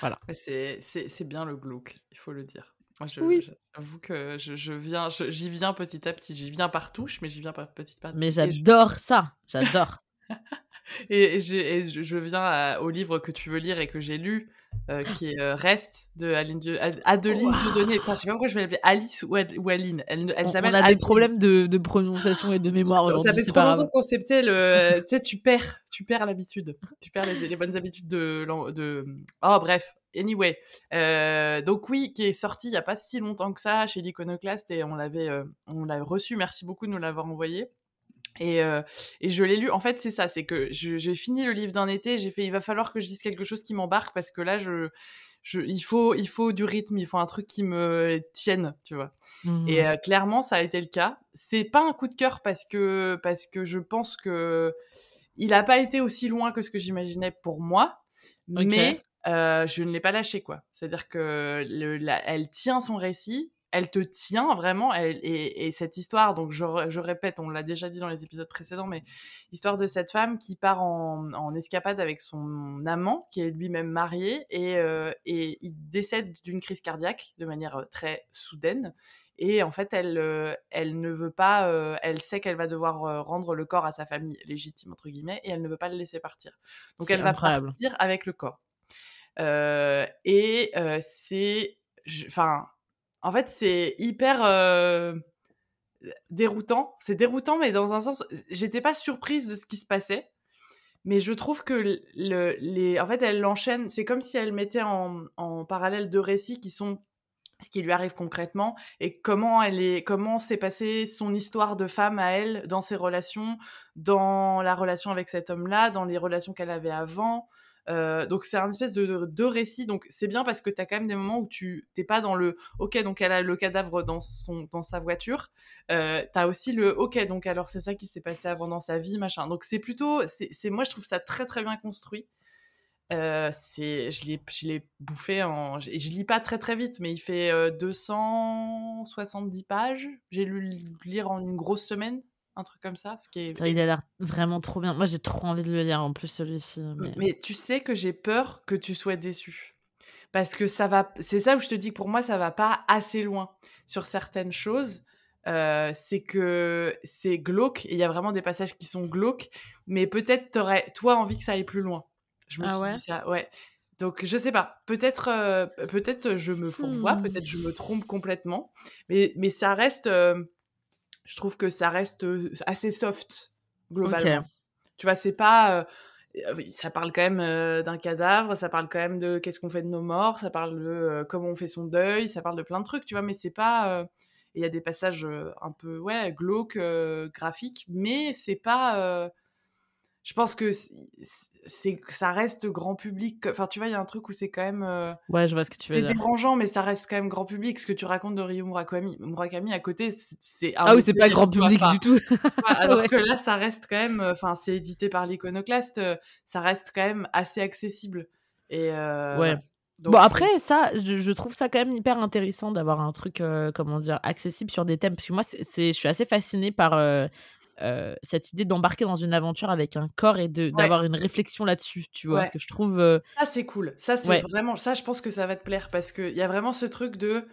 Voilà. C'est bien le glauque, il faut le dire. Je, oui. J'avoue que je, je viens, j'y viens petit à petit. J'y viens par touche, mais j'y viens par petit à petit. Mais j'adore ça. J'adore. et, je, viens au livre que tu veux lire et que j'ai lu, euh, qui est euh, Reste de Aline Adeline wow. Dieudonné. Putain, je sais pas pourquoi je vais l'appeler Alice ou, Aline. Elle, elle on, on a des problèmes de, de, prononciation et de mémoire aujourd'hui. Ça fait trop longtemps qu'on le. tu sais, tu perds, tu perds l'habitude. Tu perds les, les, bonnes habitudes de. de... Oh, bref. Anyway. Euh, donc, oui, qui est sorti il y a pas si longtemps que ça chez l'Iconoclast et on l'avait on l'a reçu. Merci beaucoup de nous l'avoir envoyé. Et, euh, et, je l'ai lu. En fait, c'est ça, c'est que j'ai fini le livre d'un été. J'ai fait, il va falloir que je dise quelque chose qui m'embarque parce que là, je, je, il faut, il faut du rythme, il faut un truc qui me tienne, tu vois. Mmh et euh, clairement, ça a été le cas. C'est pas un coup de cœur parce que, parce que je pense que il a pas été aussi loin que ce que j'imaginais pour moi, mais euh, je ne l'ai pas lâché, quoi. C'est-à-dire que le, la, elle tient son récit elle te tient vraiment. et, cette histoire, donc je, répète, on l'a déjà dit dans les épisodes précédents, mais histoire de cette femme qui part en, escapade avec son amant, qui est lui-même marié, et, euh, et il décède d'une crise cardiaque de manière euh, très soudaine. Et en fait, elle, euh, elle ne veut pas, elle sait qu'elle va devoir rendre le corps à sa famille légitime, entre guillemets, et elle ne veut pas le laisser partir. Donc elle va partir avec le corps. Et c'est. Enfin en fait, c'est hyper euh, déroutant. C'est déroutant, mais dans un sens, j'étais pas surprise de ce qui se passait. Mais je trouve que le, les, en fait, elle l'enchaîne. C'est comme si elle mettait en, parallèle deux récits qui sont ce qui lui arrive concrètement et comment elle est comment s'est passée son histoire de femme à elle dans ses relations dans la relation avec cet homme-là dans les relations qu'elle avait avant euh, donc c'est un espèce de, de, récit. Donc c'est bien parce que tu as quand même des moments où tu t'es pas dans le ok donc elle a le cadavre dans son dans sa voiture. Euh, as aussi le ok donc alors c'est ça qui s'est passé avant dans sa vie machin donc c'est plutôt c'est moi je trouve ça très très bien construit. Euh, c'est, je l'ai, je l'ai bouffé en, je, je lis pas très très vite, mais il fait 270 euh, pages. J'ai lu lire en une grosse semaine, un truc comme ça, ce qui est. Il a l'air vraiment trop bien. Moi, j'ai trop envie de le lire en plus celui-ci. Mais, tu sais que j'ai peur que tu sois déçu, parce que ça va. C'est ça où je te dis que pour moi, ça va pas assez loin sur certaines choses. Euh, c'est que c'est glauque et il y a vraiment des passages qui sont glauques, mais peut-être t'aurais toi envie que ça aille plus loin. Je me ah suis dit ça, ouais. Donc je sais pas, peut-être euh, peut-être je me fourvoie, hmm. peut-être je me trompe complètement, mais, mais ça reste, euh, je trouve que ça reste assez soft globalement. Tu vois, c'est pas, ça parle quand même d'un cadavre, ça parle quand même de qu'est-ce qu'on fait de nos morts, ça parle de comment on fait son deuil, ça parle de plein de trucs, tu vois, mais c'est pas, il y a des passages un peu ouais glauques, graphiques, mais c'est pas je pense que c'est ça reste grand public. Enfin, tu vois, il y a un truc où c'est quand même. Euh, ouais, je vois ce que tu veux dire. C'est dérangeant, mais ça reste quand même grand public. Ce que tu racontes de Ryo Murakami, Murakami à côté, c'est. Ah oui, c'est pas grand public du tout. alors que là, ça reste quand même. Enfin, c'est édité par l'Iconoclaste. Euh, ça reste quand même assez accessible. Et. Euh, ouais. bon après ça, je, trouve ça quand même hyper intéressant d'avoir un truc comment dire accessible sur des thèmes parce que moi c'est, je suis assez fascinée par euh, cette idée d'embarquer dans une aventure avec un corps et d'avoir une réflexion là-dessus, tu vois, que je trouve. Euh, ça, c'est cool. Ça, c'est vraiment. Ça, je pense que ça va te plaire parce qu'il y a vraiment ce truc de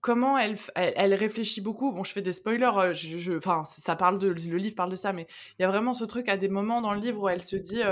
comment elle, elle, réfléchit beaucoup. Bon, je fais des spoilers, euh, je, enfin, ça parle de, le livre parle de ça, mais il y a vraiment ce truc à des moments dans le livre où elle se dit,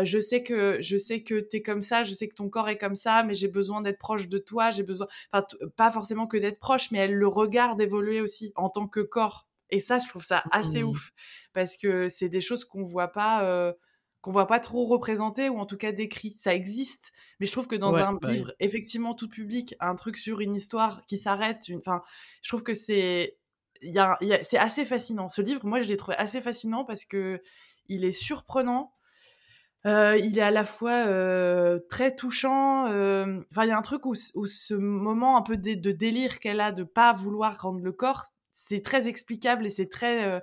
je sais que je sais que t'es comme ça, je sais que ton corps est comme ça, mais j'ai besoin d'être proche de toi, j'ai besoin, enfin, pas forcément que d'être proche, mais elle le regarde évoluer aussi en tant que corps. Et ça, je trouve ça assez mmh. ouf parce que c'est des choses qu'on voit pas, euh, qu'on voit pas trop représentées ou en tout cas décrites. Ça existe, mais je trouve que dans un bah livre effectivement tout public, un truc sur une histoire qui s'arrête, enfin, je trouve que c'est, il y a, c'est assez fascinant. Ce livre, moi, je l'ai trouvé assez fascinant parce que il est surprenant. Euh, il est à la fois euh, très touchant. Enfin, il y a un truc où, où, ce moment un peu de, de délire qu'elle a de pas vouloir rendre le corps, c'est très explicable et c'est très, euh,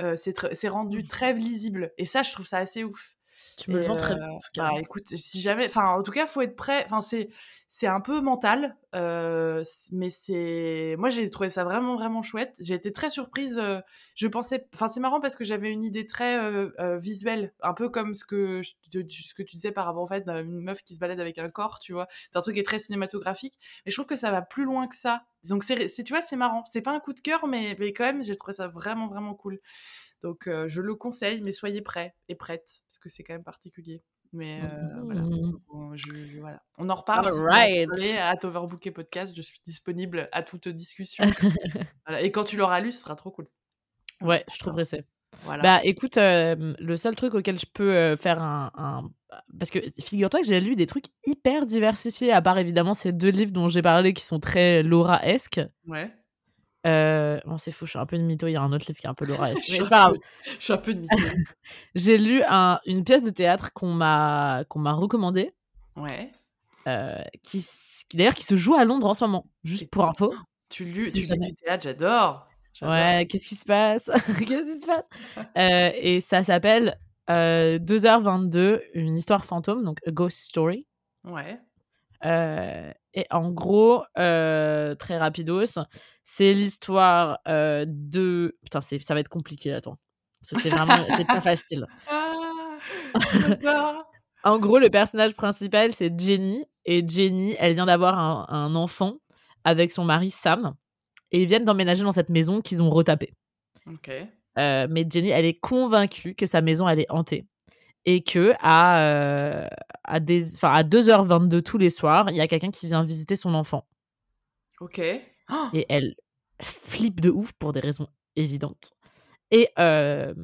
euh, c'est rendu mmh. très lisible. Et ça, je trouve ça assez ouf. Tu me le vends très bien. Euh, bah, écoute, si jamais, enfin, en tout cas, faut être prêt. Enfin, c'est, c'est un peu mental, euh, mais c'est, moi j'ai trouvé ça vraiment vraiment chouette. J'ai été très surprise. Euh, je pensais, enfin c'est marrant parce que j'avais une idée très euh, visuelle, un peu comme ce que ce que tu disais par rapport en fait une meuf qui se balade avec un corps, tu vois. C'est un truc qui est très cinématographique, mais je trouve que ça va plus loin que ça. Donc c'est, tu vois, c'est marrant. C'est pas un coup de cœur, mais, mais quand même j'ai trouvé ça vraiment vraiment cool. Donc je le conseille, mais soyez prêts et prêtes parce que c'est quand même particulier. Mais euh, voilà. Mmh. On, voilà. On en reparle. Right. à Podcast, je suis disponible à toute discussion. Et quand tu l'auras lu, ce sera trop cool. Ouais, je trouverais ça. Voilà. Bah écoute, le seul truc auquel je peux faire un, Parce que figure-toi que j'ai lu des trucs hyper diversifiés, à part évidemment ces deux livres dont j'ai parlé qui sont très Laura-esque. Ouais. Euh, bon, c'est fou, je suis un peu de mytho. Il y a un autre livre qui est un peu Laura. je, suis un peu, je suis un peu de mytho. J'ai lu un, une pièce de théâtre qu'on m'a qu'on m'a recommandée. Ouais. Euh, qui, qui d'ailleurs qui se joue à Londres en ce moment, juste pour info. Tu lis, du théâtre, j'adore. Ouais, qu'est-ce qui se passe? Qu'est-ce qui se passe? Euh, Et ça s'appelle 2h22, une histoire fantôme, donc A Ghost Story. Ouais. Et en gros, très rapidos, c'est l'histoire de. Putain, ça va être compliqué, attends. C'est vraiment c'est pas facile. Ah, en gros, le personnage principal, c'est Jenny. Et Jenny, elle vient d'avoir un, enfant avec son mari Sam. Et ils viennent d'emménager dans cette maison qu'ils ont retapée. mais Jenny, elle est convaincue que sa maison, elle est hantée et que à, euh, à, des, à 2h22 tous les soirs, il y a quelqu'un qui vient visiter son enfant. Ok. Et elle flippe de ouf pour des raisons évidentes. Et euh,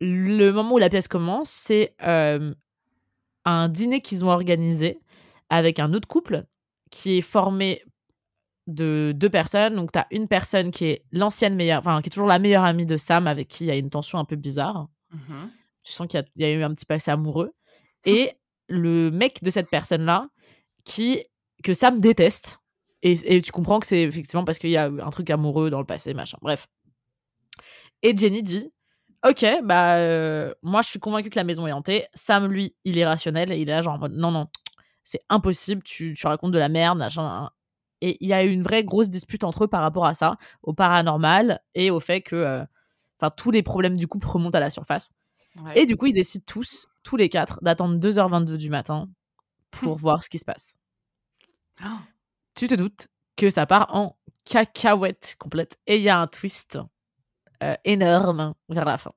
le moment où la pièce commence, c'est euh, un dîner qu'ils ont organisé avec un autre couple qui est formé de deux personnes. Donc, tu as une personne qui est l'ancienne meilleure, enfin, qui est toujours la meilleure amie de Sam, avec qui il y a une tension un peu bizarre. Mhm. Tu sens qu'il y, a eu un petit passé amoureux. Et le mec de cette personne-là, qui que Sam déteste. Et, tu comprends que c'est effectivement parce qu'il y a un truc amoureux dans le passé, machin. Bref. Et Jenny dit Ok, bah, euh, moi, je suis convaincue que la maison est hantée. Sam, lui, il est rationnel et il est là, genre, non, non, c'est impossible, tu, tu, racontes de la merde, machin. Et il y a eu une vraie grosse dispute entre eux par rapport à ça, au paranormal et au fait que euh, enfin tous les problèmes du couple remontent à la surface. Et du coup, ils décident tous, tous les quatre, d'attendre 2h22 du matin pour voir ce qui se passe. Oh. Tu te doutes que ça part en cacahuète complète. Et il y a un twist euh, énorme vers la fin.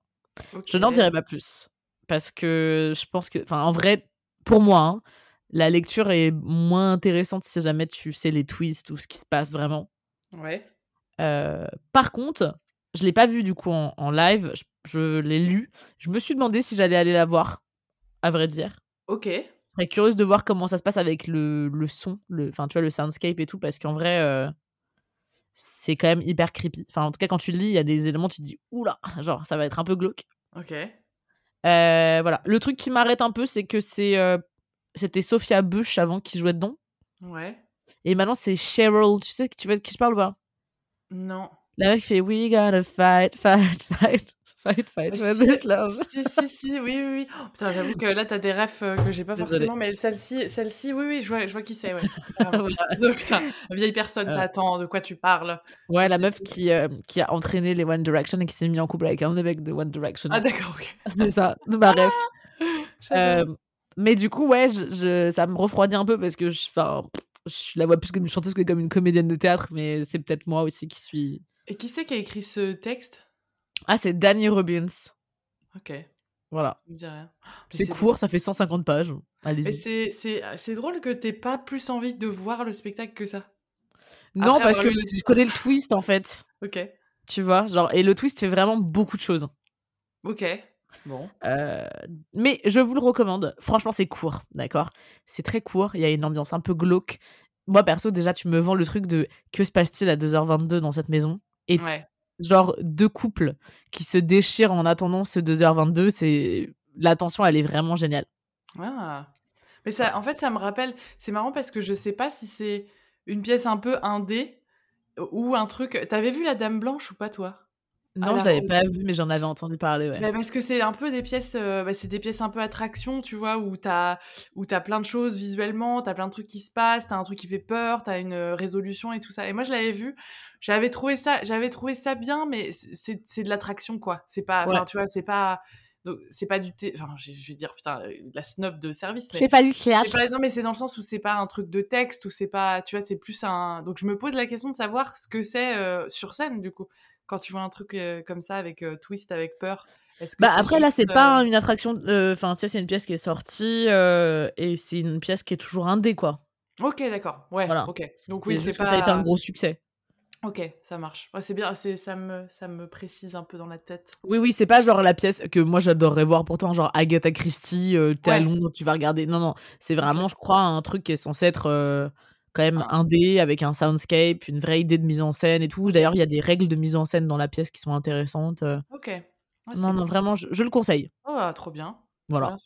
Je n'en dirai pas plus. Parce que je pense que, enfin, en vrai, pour moi, hein, la lecture est moins intéressante si jamais tu sais les twists ou ce qui se passe vraiment. Ouais. Euh, par contre, je l'ai pas vu du coup en, live, je, l'ai lu. Je me suis demandé si j'allais aller la voir, à vrai dire. Ok. Très curieuse de voir comment ça se passe avec le, le son, le, enfin tu vois le soundscape et tout, parce qu'en vrai, euh, c'est quand même hyper creepy. Enfin en tout cas quand tu le lis, il y a des éléments, tu te dis oula, genre ça va être un peu glauque. Ok. Euh, voilà. Le truc qui m'arrête un peu, c'est que c'est c'était Sophia Bush avant qui jouait dedans. Ouais. Et maintenant c'est Cheryl. Tu sais tu vois de qui je parle ou pas? Non. La mec fait We gotta fight, fight, fight. Fight, fight, fight, love. Si, si, si, oui, oui, oui. Oh, putain, j'avoue que là, t'as des refs euh, que j'ai pas forcément, mais celle-ci, celle-ci, oui, oui, je vois, je vois qui c'est, ouais. putain, vieille personne, t'attends, de quoi tu parles Ouais, la meuf qui, euh, qui a entraîné les One Direction et qui s'est mis en couple avec un mec de One Direction. Ah, d'accord, ok. C'est ça, bah, bref. euh, mais du coup, ouais, je, ça me refroidit un peu parce que je, je la vois plus comme une chanteuse que comme une comédienne de théâtre, mais c'est peut-être moi aussi qui suis. Et qui c'est qui a écrit ce texte? Ah, c'est Danny Robbins. Ok. Voilà. C'est court, ça fait 150 pages. Allez-y. C'est drôle que t'aies pas plus envie de voir le spectacle que ça. Non, parce que je connais le twist en fait. Ok. Tu vois, genre, et le twist fait vraiment beaucoup de choses. Ok. Bon. Euh, mais je vous le recommande. Franchement, c'est court, d'accord? C'est très court. Il y a une ambiance un peu glauque. Moi, perso, déjà, tu me vends le truc de que se passe-t-il à 2h22 dans cette maison? Et genre, deux couples qui se déchirent en attendant ce 2h22, c'est. La tension, elle est vraiment géniale. Ah. Mais ça, en fait, ça me rappelle. C'est marrant parce que je sais pas si c'est une pièce un peu indé ou un truc. T'avais vu La Dame Blanche ou pas, toi? Non, je l'avais pas vu, mais j'en avais entendu parler. Ouais. Bah, parce que c'est un peu des pièces, euh, bah, c'est des pièces un peu attraction, tu vois, où t'as où as plein de choses visuellement, t'as plein de trucs qui se passent, t'as un truc qui fait peur, t'as une euh, résolution et tout ça. Et moi, je l'avais vu, j'avais trouvé ça, j'avais trouvé ça bien, mais c'est de l'attraction quoi. C'est pas, enfin, tu vois, c'est pas. c'est pas du enfin je, vais dire putain la snob de service c'est pas du théâtre non mais c'est dans le sens où c'est pas un truc de texte ou c'est pas tu vois c'est plus un donc je me pose la question de savoir ce que c'est euh, sur scène du coup quand tu vois un truc euh, comme ça avec euh, twist, avec peur est-ce que bah après là c'est pas euh, une attraction enfin tu sais c'est une pièce qui est sortie et c'est une pièce qui est toujours indé quoi. Ok d'accord. Ouais voilà. ok. Donc oui c'est pas... ça a été un gros succès. Ok ça marche. C'est bien c'est ça me ça me précise un peu dans la tête. Oui oui c'est pas genre la pièce que moi j'adorerais voir pourtant genre Agatha Christie t'es à Londres tu vas regarder. Non non c'est vraiment je crois un truc qui est censé être quand même un dé avec un soundscape, une vraie idée de mise en scène et tout. D'ailleurs, il y a des règles de mise en scène dans la pièce qui sont intéressantes. Euh. Ok. non, non, vraiment, je, le conseille. Oh, trop bien. Voilà.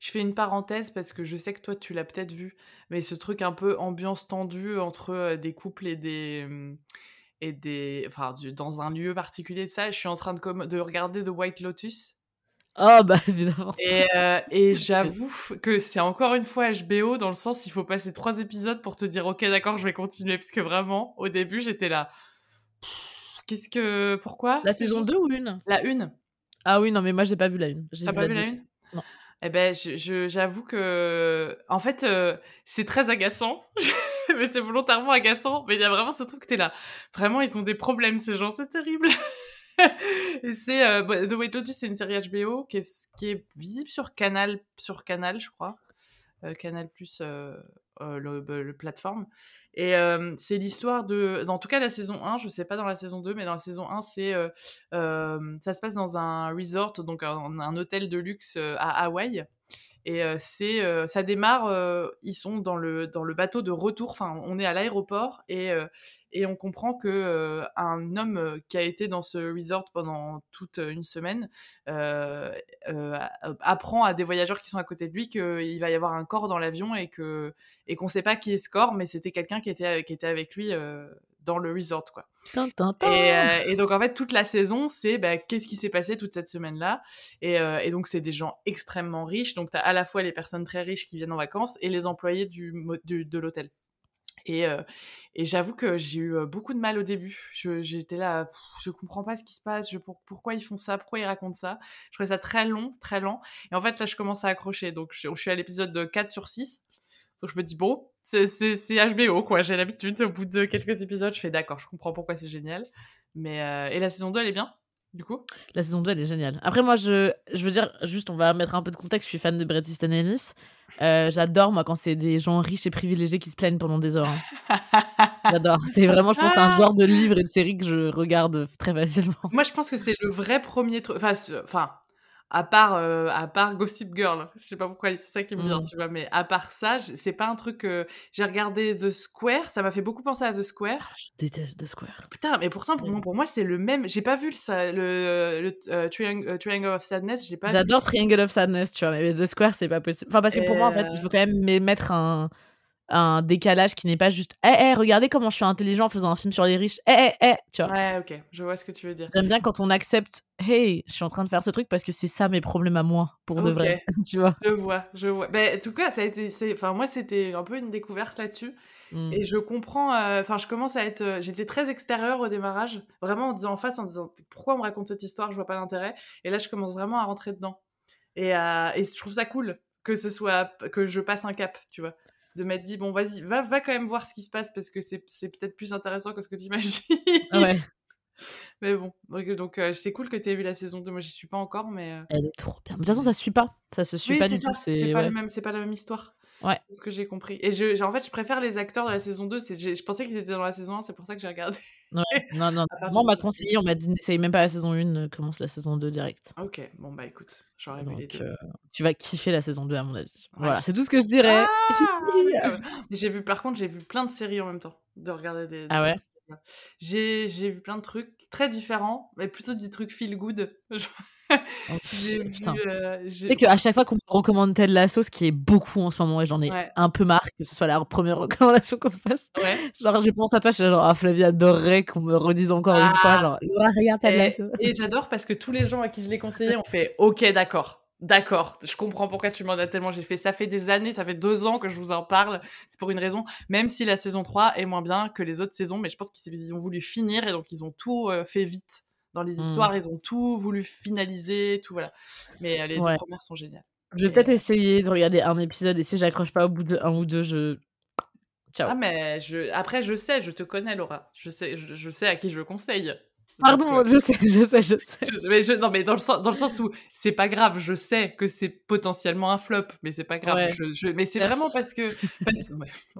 Je fais une parenthèse parce que je sais que toi, tu l'as peut-être vu, mais ce truc un peu ambiance tendue entre euh, des couples et des. Mmh, et des. Enfin, dans un lieu particulier, ça, je suis en train de, de regarder The White Lotus. Oh, bah évidemment. Et, euh, et j'avoue que c'est encore une fois HBO dans le sens il faut passer trois épisodes pour te dire ok d'accord je vais continuer parce que vraiment au début j'étais là. Qu'est-ce que pourquoi? La saison 2 ou une? La une. Ah oui non mais moi j'ai pas vu la une. T'as pas vu la une? Non. Eh ben j'avoue que en fait euh, c'est très agaçant. mais c'est volontairement agaçant mais il y a vraiment ce truc t'es là. Vraiment ils ont des problèmes ces gens c'est terrible. c'est euh, The White Lotus, c'est une série HBO qui est, visible sur Canal, sur Canal, je crois. Euh, Canal plus euh, le, bah, le, plateforme. Et c'est l'histoire de, en tout cas la saison 1, je sais pas dans la saison 2, mais dans la saison 1, c'est ça se passe dans un resort, donc un hôtel de luxe à Hawaï. Et c'est, ça démarre, ils sont dans le, dans le bateau de retour, enfin, on est à l'aéroport et, et on comprend que un homme qui a été dans ce resort pendant toute une semaine apprend à des voyageurs qui sont à côté de lui qu'il va y avoir un corps dans l'avion et que et qu'on sait pas qui est ce corps, mais c'était quelqu'un qui était, qui était avec lui dans le resort, quoi. Euh, et, donc, en fait, toute la saison, c'est bah, qu'est-ce qui s'est passé toute cette semaine-là? Et, euh, et, donc, c'est des gens extrêmement riches. Donc, tu as à la fois les personnes très riches qui viennent en vacances et les employés du, de l'hôtel. Et, euh, et j'avoue que j'ai eu beaucoup de mal au début. J'étais là, je comprends pas ce qui se passe, je, pourquoi ils font ça, pourquoi ils racontent ça? Je trouvais ça très long, très lent. Et en fait, là, je commence à accrocher. Donc, je, je suis à l'épisode 4 sur 6. Donc, je me dis, bon, c'est HBO, quoi. J'ai l'habitude. Au bout de quelques épisodes, je fais d'accord, je comprends pourquoi c'est génial. Mais euh, Et la saison 2, elle est bien, du coup? La saison 2, elle est géniale. Après, moi, je, je veux dire, juste, on va mettre un peu de contexte. Je suis fan de Bret Easton Ellis. Euh, j'adore, moi, quand c'est des gens riches et privilégiés qui se plaignent pendant des heures. Hein. J'adore. C'est vraiment, je pense, un genre de livre et de série que je regarde très facilement. Moi, je pense que c'est le vrai premier truc. Enfin, à part euh, à part Gossip Girl. Je sais pas pourquoi c'est ça qui me vient mmh. tu vois mais à part ça c'est pas un truc que j'ai regardé The Square ça m'a fait beaucoup penser à The Square. Ah, je déteste The Square. Putain mais pourtant pour moi pour moi c'est le même j'ai pas vu le, le, euh, Triangle, of Sadness j'ai pas j'adore Triangle of Sadness tu vois mais The Square c'est pas possible enfin parce que pour moi en fait il faut quand même mettre un un décalage qui n'est pas juste eh, eh regardez comment je suis intelligent en faisant un film sur les riches eh eh eh tu vois. Ouais ok je vois ce que tu veux dire. J'aime bien quand on accepte hey je suis en train de faire ce truc parce que c'est ça mes problèmes à moi pour de vrai tu vois. Je vois je vois. Ben, en tout cas ça a été enfin moi c'était un peu une découverte là-dessus. Mmh. et je comprends euh, enfin je commence à être euh, j'étais très extérieure au démarrage vraiment en disant en face en disant pourquoi on me raconte cette histoire? Je vois pas l'intérêt. Et là je commence vraiment à rentrer dedans. Et, euh, et je trouve ça cool que ce soit que je passe un cap tu vois de m'être dit bon vas-y va va quand même voir ce qui se passe parce que c'est peut-être plus intéressant que ce que tu imagines. Ouais. Mais bon donc euh, c'est cool que tu aies vu la saison 2 moi j'y suis pas encore mais euh elle est trop bien. De toute façon ça suit pas. Ça se suit pas du tout. C'est pas le même c'est pas la même histoire Ouais. C'est ce que j'ai compris. Et je, en fait, je préfère les acteurs de la saison 2. Je pensais qu'ils étaient dans la saison 1, c'est pour ça que j'ai regardé. Ouais. Non, non. Moi, on m'a conseillé, on m'a dit n'essaye même pas la saison 1, euh, commence la saison 2 direct. Ok, bon, bah écoute, j'aurais vu les deux. Euh, tu vas kiffer la saison 2, à mon avis. voilà, c'est tout ce que je dirais. Ah j'ai vu, par contre, j'ai vu plein de séries en même temps. De regarder des. Ah ouais? J'ai vu plein de trucs très différents, mais plutôt des trucs feel good. j'ai vu. Euh, sais qu'à chaque fois qu'on me recommande telle la sauce, qui est beaucoup en ce moment, et j'en ai un peu marre que ce soit la première recommandation qu'on fasse. Genre, je pense à toi, je suis genre, ah, Flavie adorerait qu'on me redise encore une fois, ah. genre, regarde telle la sauce. Et j'adore parce que tous les gens à qui je l'ai conseillé ont fait, ok, d'accord. D'accord, je comprends pourquoi tu m'en as tellement. J'ai fait ça fait des années, ça fait deux ans que je vous en parle. C'est pour une raison, même si la saison 3 est moins bien que les autres saisons, mais je pense qu'ils ont voulu finir et donc ils ont tout euh, fait vite dans les mmh. histoires, ils ont tout voulu finaliser, tout voilà. Mais euh, les deux premières sont géniales. Je vais peut-être essayer de regarder un épisode et si j'accroche pas au bout de un ou deux, je. Ciao. Ah, mais je... après, je sais, je te connais, Laura. Je sais, je sais à qui je conseille. Pardon, je sais, je sais, je sais. mais je, non, mais dans le, sens, dans le sens où c'est pas grave, je sais que c'est potentiellement un flop, mais c'est pas grave. Je, mais c'est vraiment parce que,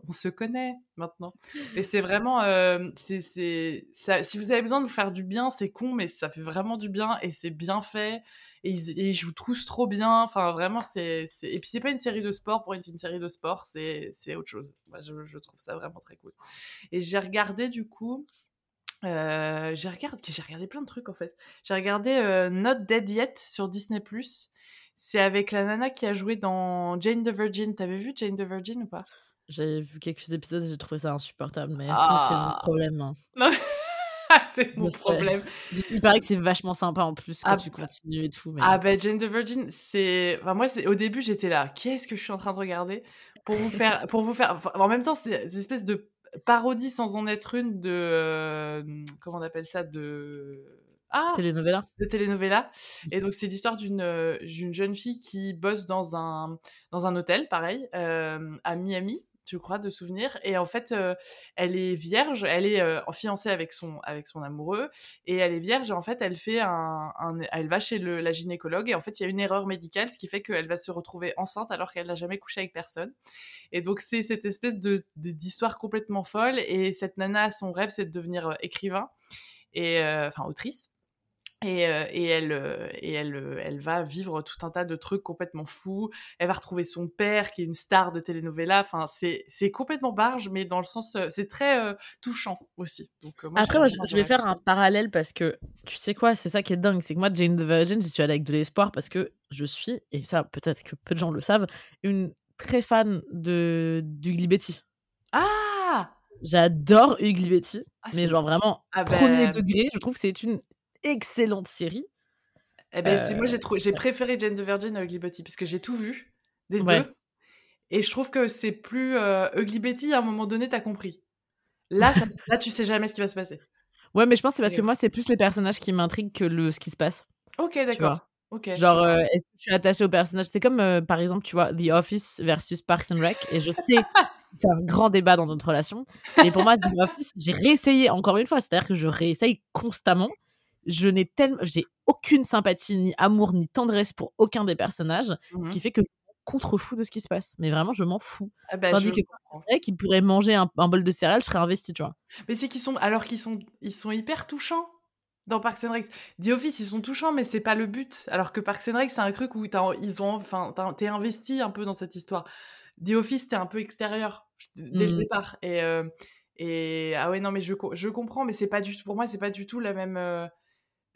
on se connaît maintenant. Et c'est vraiment, euh, c'est, c'est, ça, si vous avez besoin de vous faire du bien, c'est con, mais ça fait vraiment du bien et c'est bien fait. Et ils, jouent tous trop bien. Enfin, vraiment, c'est, c'est... Et puis, c'est pas une série de sport pour être une série de sport, c'est, c'est autre chose. Moi, je, je trouve ça vraiment très cool. Et j'ai regardé, du coup, euh, j'ai regardé, j'ai regardé plein de trucs en fait. J'ai regardé euh, Not Dead Yet sur Disney+. C'est avec la nana qui a joué dans Jane the Virgin. T'avais vu Jane the Virgin ou pas? J'ai vu quelques épisodes, j'ai trouvé ça insupportable, mais c'est mon ah. problème. Hein. c'est mon problème. Il paraît que c'est vachement sympa en plus quand ah, tu continues et tout. Ah bah Jane the Virgin, c'est. Enfin, moi, au début, j'étais là. Qu'est-ce que je suis en train de regarder? Pour vous faire, pour vous faire. en même temps, c'est des espèces de parodie sans en être une de euh, comment on appelle ça de ah telenovela. de telenovela. Et donc c'est l'histoire d'une euh, jeune fille qui bosse dans un dans un hôtel pareil euh, à Miami je crois, de souvenirs. Et en fait, euh, elle est vierge, elle est euh, fiancée avec son, avec son amoureux, et elle est vierge, et en fait, elle fait un, elle va chez le, la gynécologue, et en fait, il y a une erreur médicale, ce qui fait qu'elle va se retrouver enceinte alors qu'elle n'a jamais couché avec personne. Et donc, c'est cette espèce de, d'histoire complètement folle, et cette nana, son rêve, c'est de devenir euh, écrivain, et enfin, autrice. Et, et, elle, et elle, elle va vivre tout un tas de trucs complètement fous. Elle va retrouver son père, qui est une star de telenovela. Enfin, c'est complètement barge, mais dans le sens, c'est très touchant aussi. Donc, moi, Après, moi, je, vais faire un parallèle parce que tu sais quoi, c'est ça qui est dingue, c'est que moi, Jane the Virgin, j'y suis allée avec de l'espoir parce que je suis, et ça, peut-être que peu de gens le savent, une très fan de du Betty. Ah J'adore Ugly Betty, ah, mais genre vraiment ah premier degré. Je trouve que c'est une excellente série. Eh ben, moi, j'ai, euh, préféré Jane the Virgin à Ugly Betty parce que j'ai tout vu des deux. Et je trouve que c'est plus. Euh, Ugly Betty, à un moment donné, t'as compris. Là, là, tu sais jamais ce qui va se passer. Ouais, mais je pense que c'est parce que moi, c'est plus les personnages qui m'intriguent que le, ce qui se passe. Ok, d'accord. Ok. Genre, euh, je suis attachée au personnage? C'est comme, par exemple, tu vois, The Office versus Parks and Rec. Et je sais, c'est un grand débat dans notre relation. Et pour moi, The Office, j'ai réessayé encore une fois. C'est-à-dire que je réessaye constamment je n'ai tellement, j'ai aucune sympathie, ni amour, ni tendresse pour aucun des personnages, ce mmh qui fait que je contrefous de ce qui se passe. Mais vraiment, je m'en fous. Ah bah, Tandis que qu'ils pourraient manger un, bol de céréales, je serais investi, tu vois. Mais c'est qu'ils sont, alors qu'ils sont, ils sont hyper touchants dans Parks and Rec. The Office, ils sont touchants, mais c'est pas le but. Alors que Parks and Rec, c'est un truc où ils ont, enfin, t'es investi un peu dans cette histoire. The Office, t'es un peu extérieur dès le mmh. départ. Et, euh, et ah ouais, non, mais je, je comprends, mais c'est pas du tout, pour moi, c'est pas du tout la même. Euh,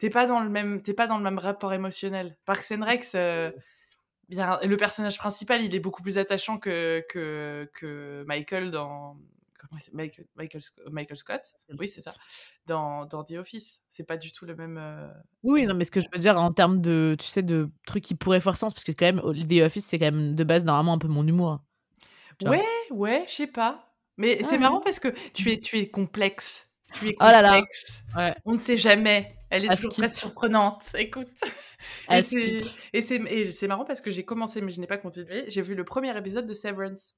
t'es pas dans le même t'es pas dans le même rapport émotionnel. Parks and Rex euh, bien le personnage principal il est beaucoup plus attachant que que, que Michael dans Michael, Michael, Michael Scott. Oui c'est ça. Dans, dans The Office. C'est pas du tout le même euh, oui non mais ce que je veux dire en termes de tu sais de trucs qui pourraient faire sens parce que quand même The Office c'est quand même de base normalement un peu mon humour. Ouais ouais je sais pas. Mais c'est marrant parce que tu es tu es complexe. Tu es complexe oh là là. on ne sait jamais elle est toujours très surprenante. Écoute. et c'est marrant parce que j'ai commencé, mais je n'ai pas continué. J'ai vu le premier épisode de Severance.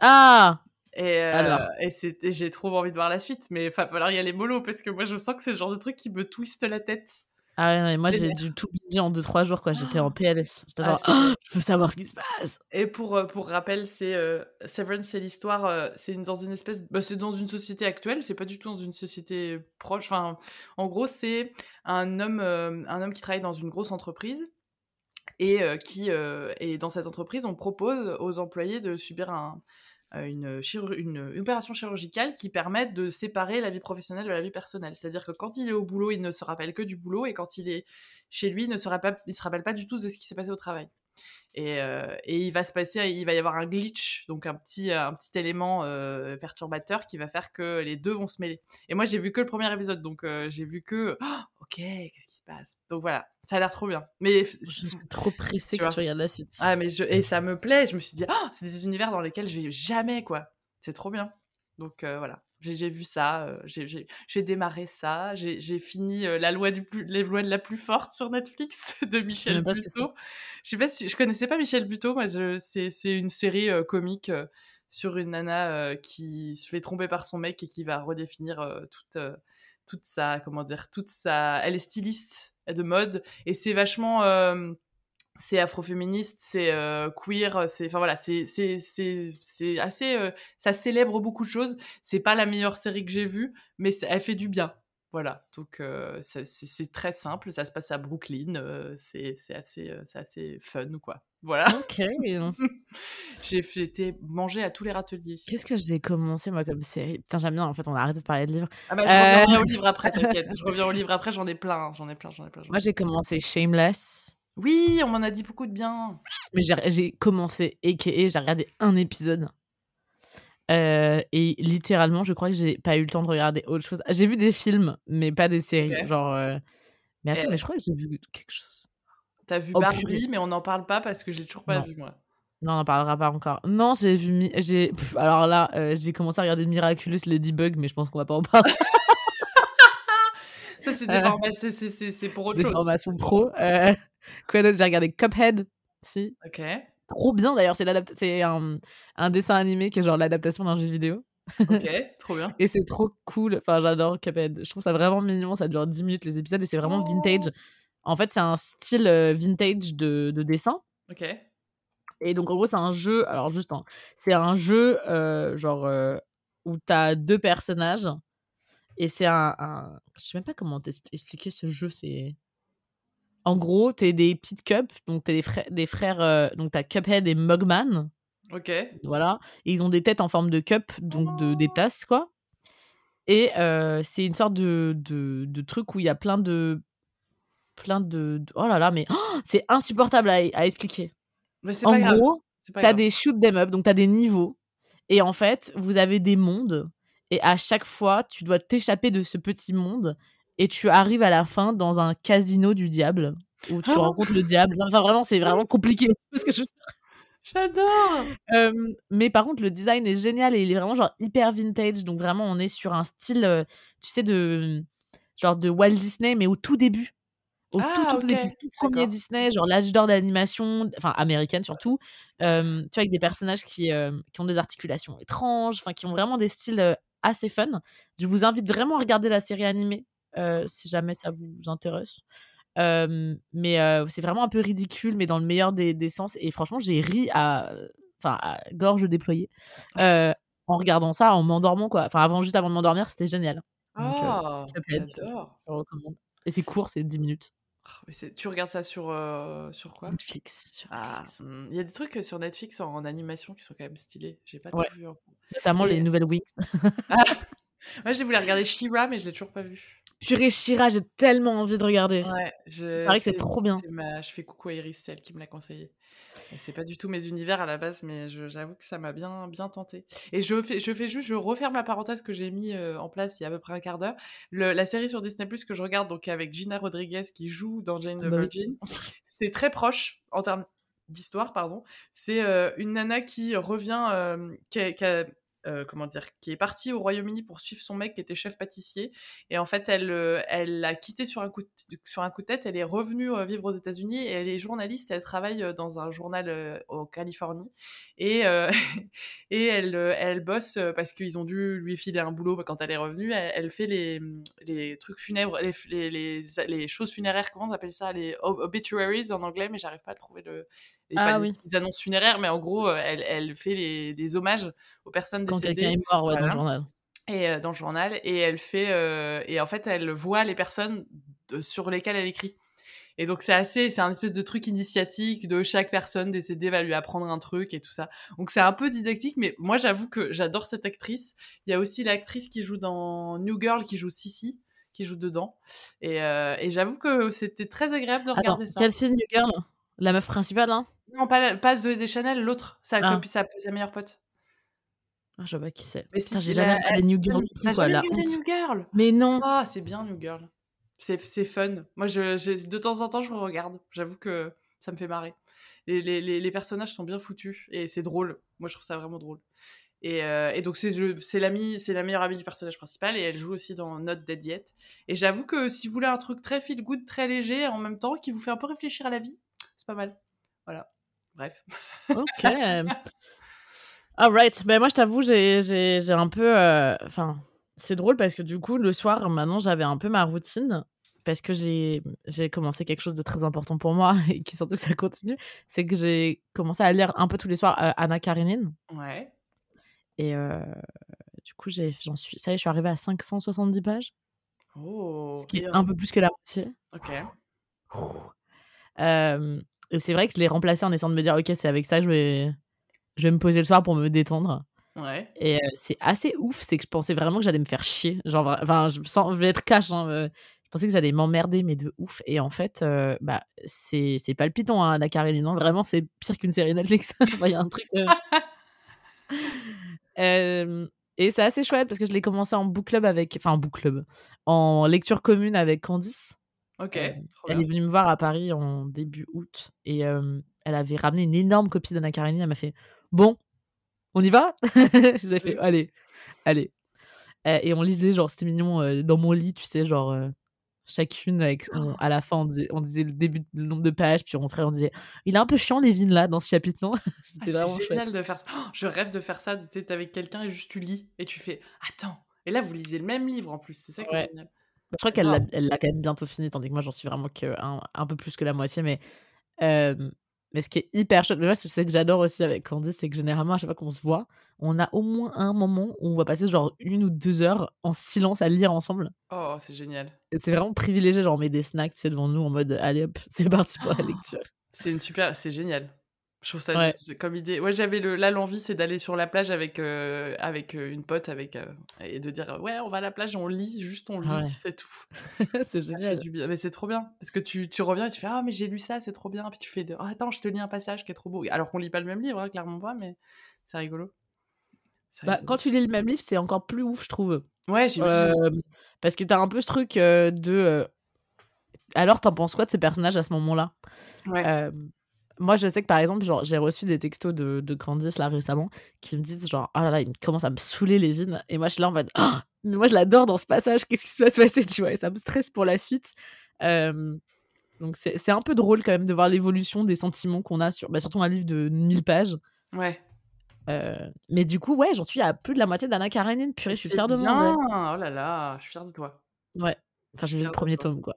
Ah et, euh, et j'ai trop envie de voir la suite, mais il va falloir y aller mollo parce que moi je sens que c'est le genre de truc qui me twiste la tête. Ah ouais, moi j'ai dû tout bidger en 2-3 jours, quoi. J'étais en PLS. J'étais genre, ah, oh, je veux savoir ce qui se passe. Et pour, euh, pour rappel, c'est euh, Severance, c'est l'histoire, euh, c'est dans une espèce, bah, c'est dans une société actuelle, c'est pas du tout dans une société proche. Enfin, en gros, c'est un homme, un homme qui travaille dans une grosse entreprise et qui, et dans cette entreprise, on propose aux employés de subir un, une, opération chirurgicale qui permet de séparer la vie professionnelle de la vie personnelle. C'est-à-dire que quand il est au boulot, il ne se rappelle que du boulot, et quand il est chez lui, il ne se rappelle pas du tout de ce qui s'est passé au travail. Et, euh, et, il va se passer, il va y avoir un glitch, donc un petit, un petit élément euh, perturbateur qui va faire que les deux vont se mêler. Et moi, j'ai vu que le premier épisode, donc j'ai vu que, oh, ok, qu'est-ce qui se passe? Donc voilà, ça a l'air trop bien. Mais je suis trop pressée que tu regardes la suite. Ah, mais je... Et ça me plaît, je me suis dit, oh, c'est des univers dans lesquels je vais jamais, quoi. C'est trop bien. Donc voilà j'ai vu ça, j'ai démarré ça, j'ai fini la loi du plus, les lois de la plus forte sur Netflix de Michel Buteau. Je sais pas si je connaissais pas Michel Buteau, moi c'est une série comique sur une nana qui se fait tromper par son mec et qui va redéfinir toute toute sa comment dire toute sa elle est styliste de mode et c'est vachement c'est afroféministe, c'est euh, queer, c'est enfin voilà, c'est c'est c'est assez euh, ça célèbre beaucoup de choses. C'est pas la meilleure série que j'ai vue, mais elle fait du bien. Voilà, donc euh, c'est très simple, ça se passe à Brooklyn, c'est assez, assez fun, quoi. Voilà. Ok. j'ai été manger à tous les râteliers. Qu'est-ce que j'ai commencé, moi, comme série? Putain, j'aime bien, en fait, on a arrêté de parler de livres. Ah bah, je reviens au livre après, t'inquiète. je reviens au livre après, j'en ai plein, j'en ai plein, j'en ai plein. Moi, j'ai commencé Shameless. Oui, on m'en a dit beaucoup de bien. Mais j'ai commencé, et j'ai regardé un épisode. Euh, et littéralement, je crois que j'ai pas eu le temps de regarder autre chose. J'ai vu des films, mais pas des séries. Genre. Euh, mais attends, mais je crois que j'ai vu quelque chose. T'as vu oh, Barbie, mais on n'en parle pas parce que j'ai toujours pas vu, moi. Non, on n'en parlera pas encore. Non, j'ai vu. j'ai Alors là, euh, j'ai commencé à regarder Miraculous Ladybug, mais je pense qu'on va pas en parler. Ça, c'est des pour autre chose. Des formations pro. Quoi d'autre? J'ai regardé Cuphead. Si. Ok. Trop bien d'ailleurs. C'est un, un dessin animé qui est genre l'adaptation d'un jeu vidéo. Ok, trop bien. et c'est trop cool. Enfin, j'adore Cuphead. Je trouve ça vraiment mignon. Ça dure 10 minutes les épisodes et c'est vraiment vintage. Oh. En fait, c'est un style euh, vintage de, de, dessin. Ok. Et donc, en gros, c'est un jeu. Alors, juste, c'est un jeu euh, genre euh, où t'as deux personnages. Et c'est un, un, Je sais même pas comment t'expliquer ce jeu. C'est En gros, t'es des petites cups, donc t'es des frères, des frères euh, donc t'as Cuphead et Mugman. Ok. Voilà. Et ils ont des têtes en forme de cup, donc de, des tasses, quoi. Et euh, c'est une sorte de, de, de truc où il y a plein de. Plein de. oh là là, mais oh, c'est insupportable à, à expliquer. Mais c'est En pas grave. gros, pas t'as grave. des shoot them up, donc t'as des niveaux. Et en fait, vous avez des mondes. Et à chaque fois, tu dois t'échapper de ce petit monde. Et tu arrives à la fin dans un casino du diable. Où tu Oh rencontres le diable. Enfin, vraiment, c'est vraiment compliqué. Parce que je- J'adore. Euh, mais par contre, le design est génial et il est vraiment genre hyper vintage. Donc vraiment, on est sur un style, euh, tu sais, de genre de Walt Disney, mais au tout début. Au tout, Ah, tout, tout début, tout premier. Disney, genre l'âge d'or de l'animation, enfin américaine surtout. Euh, tu vois, avec des personnages qui, euh, qui ont des articulations étranges, enfin qui ont vraiment des styles euh, assez fun. Je vous invite vraiment à regarder la série animée si jamais ça vous intéresse. Euh, mais euh, c'est vraiment un peu ridicule, mais dans le meilleur des, des sens. Et franchement, j'ai ri à, enfin, à gorge déployée euh, en regardant ça, en m'endormant quoi. Enfin, avant, juste avant de m'endormir, c'était génial. Donc, euh, Cuphead, j'adore. je recommande. Et c'est court, c'est 10 minutes. Mais c'est- tu regardes ça sur, euh, sur quoi? Netflix. sur Ah, Netflix. hmm, il y a des trucs euh, sur Netflix en, en animation qui sont quand même stylés. J'ai pas Ouais. tout vu. Notamment les nouvelles Wings. Ah, moi, j'ai voulu regarder She-Ra, mais je l'ai toujours pas vu. Purée Shira, j'ai tellement envie de regarder. Ouais, je, que c'est trop bien. ma- Je fais coucou à Iris, c'est elle qui me l'a conseillé. C'est pas du tout mes univers à la base, mais j'avoue que ça m'a bien, bien tenté. Et je fais, je fais juste, je referme la parenthèse que j'ai mis euh, en place il y a à peu près un quart d'heure. La série sur Disney Plus que je regarde, donc avec Gina Rodriguez qui joue dans Jane the Ah bah oui. Virgin, c'est très proche en termes d'histoire, pardon. C'est euh, une nana qui revient, euh, qui a- qui a, euh, comment dire, qui est partie au Royaume-Uni pour suivre son mec qui était chef pâtissier. Et en fait, elle, euh, elle l'a quitté sur un, coup de, sur un coup de tête. Elle est revenue euh, vivre aux États-Unis et elle est journaliste. Elle travaille dans un journal en Californie. Et, et elle, elle bosse parce qu'ils ont dû lui filer un boulot quand elle est revenue. Elle, fait les, les trucs funèbres, les, les, choses funéraires, comment on appelle ça? Les ob- obituaries en anglais, mais j'arrive pas à trouver. Le, les, Ah pas oui. petites annonces funéraires, mais en gros, elle, elle fait les, des hommages aux personnes Quand décédées. quelqu'un est mort ouais, dans le journal. et euh, dans le journal et elle fait euh, et en fait elle voit les personnes de- sur lesquelles elle écrit. Et donc c'est assez c'est un espèce de truc initiatique de chaque personne décédée va lui apprendre un truc et tout ça. Donc c'est un peu didactique mais moi j'avoue que j'adore cette actrice. Il y a aussi l'actrice qui joue dans New Girl qui joue Sissy qui joue dedans. Et, euh, et j'avoue que c'était très agréable de Attends, regarder ça. quelle fille New Girl? La meuf principale, hein? Non pas pas Zoé Deschanel l'autre sa Ah. copine sa, sa meilleure pote ah, Je vois pas qui c'est. mais si, J'ai jamais regardé New Girl. T'as jamais regardé. New Girl Mais non Ah, c'est bien New Girl. C'est, c'est fun. Moi, je, je- de temps en temps, je regarde. J'avoue que ça me fait marrer. Les, les, les, les personnages sont bien foutus et c'est drôle. Moi, je trouve ça vraiment drôle. Et, euh, et donc, c'est, l'ami, c'est la meilleure amie du personnage principal et elle joue aussi dans Not Dead Yet. Et j'avoue que si vous voulez un truc très feel good, très léger en même temps, qui vous fait un peu réfléchir à la vie, c'est pas mal. Voilà. Bref. Ok. Alright. Ben moi, je t'avoue, j'ai un peu. euh, Enfin, c'est drôle parce que du coup, le soir, maintenant, j'avais un peu ma routine. Parce que j'ai commencé quelque chose de très important pour moi et qui surtout que ça continue. C'est que j'ai commencé à lire un peu tous les soirs euh, Anna Karenine. Ouais. Et euh, du coup, j'en suis. Ça y est, je suis arrivée à 570 pages. Oh. ce qui est un peu plus que la moitié. Ok. Euh, et c'est vrai que je l'ai remplacé en essayant de me dire, ok, c'est avec ça que je vais, je vais me poser le soir pour me détendre. Ouais. Et euh, c'est assez ouf, c'est que je pensais vraiment que j'allais me faire chier. Genre, enfin, je, sens, je vais être cash. hein, euh, je pensais que j'allais m'emmerder, mais de ouf. Et en fait, euh, bah, c'est c'est palpitant, hein, la. Non, vraiment, c'est pire qu'une série Netflix. Enfin, Il y a un truc. et c'est assez chouette parce que je l'ai commencé en book club avec. Enfin, en book club. En lecture commune avec Candice. Ok. Euh, elle est venue me voir à Paris en début août et euh, elle avait ramené une énorme copie d'Anna Karenine. Elle m'a fait Bon, on y va? J'ai fait Allez, allez. Euh, et on lisait, genre, c'était mignon, dans mon lit, tu sais, genre, chacune, avec, on- à la fin, on disait, on disait le début, le nombre de pages, puis on, ferait, on disait Il est un peu chiant, Lévin, là, dans ce chapitre, non? Ah, C'était vraiment c'est chouette. génial de faire ça. Oh, je rêve de faire ça. T'es avec quelqu'un et juste tu lis et tu fais Attends. Et là, vous lisez le même livre en plus. C'est ça qui Ouais. est génial. Je crois qu'elle l'a Wow. elle l'a quand même bientôt fini, tandis que moi, j'en suis vraiment que un, un peu plus que la moitié, mais. euh, Mais ce qui est hyper chouette, moi, c'est que j'adore aussi avec Candy, c'est que généralement, à chaque fois qu'on se voit, on a au moins un moment où on va passer genre une ou deux heures en silence à lire ensemble. Oh, c'est génial. C'est vraiment privilégié, genre on met des snacks, tu sais, devant nous en mode allez hop, c'est parti pour la lecture. C'est une super, c'est génial. Je trouve ça ouais. comme idée. Ouais, j'avais le là l'envie, c'est d'aller sur la plage avec euh, avec euh, une pote, avec euh, et de dire ouais, on va à la plage, on lit, juste on lit, c'est tout. c'est génial. du bien. Mais c'est trop bien parce que tu, tu reviens et tu fais ah mais j'ai lu ça, c'est trop bien. Puis tu fais de, oh, attends, je te lis un passage qui est trop beau. Alors qu'on lit pas le même livre, hein, clairement pas, mais c'est rigolo. Bah, quand tu lis le même livre, c'est encore plus ouf, je trouve. Ouais, j'imagine. parce que t'as un peu ce truc de. Alors, t'en penses quoi de ce personnage à ce moment-là? Ouais moi, je sais que par exemple, genre, j'ai reçu des textos de, de Candice là récemment qui me disent genre, oh là là, il commence à me saouler les vignes. Et moi, je suis là en mode, oh, mais moi, je l'adore dans ce passage. Qu'est-ce qui se va se passer, tu vois Et ça me stresse pour la suite. donc, c'est un peu drôle quand même de voir l'évolution des sentiments qu'on a sur, bah, surtout un livre de 1000 pages. Ouais. mais du coup, ouais, j'en suis à plus de la moitié d'Anna Karenine. Purée, je suis fière de moi. Oh là là, je suis fière de toi. Ouais. Enfin, j'ai lu le premier tome, quoi.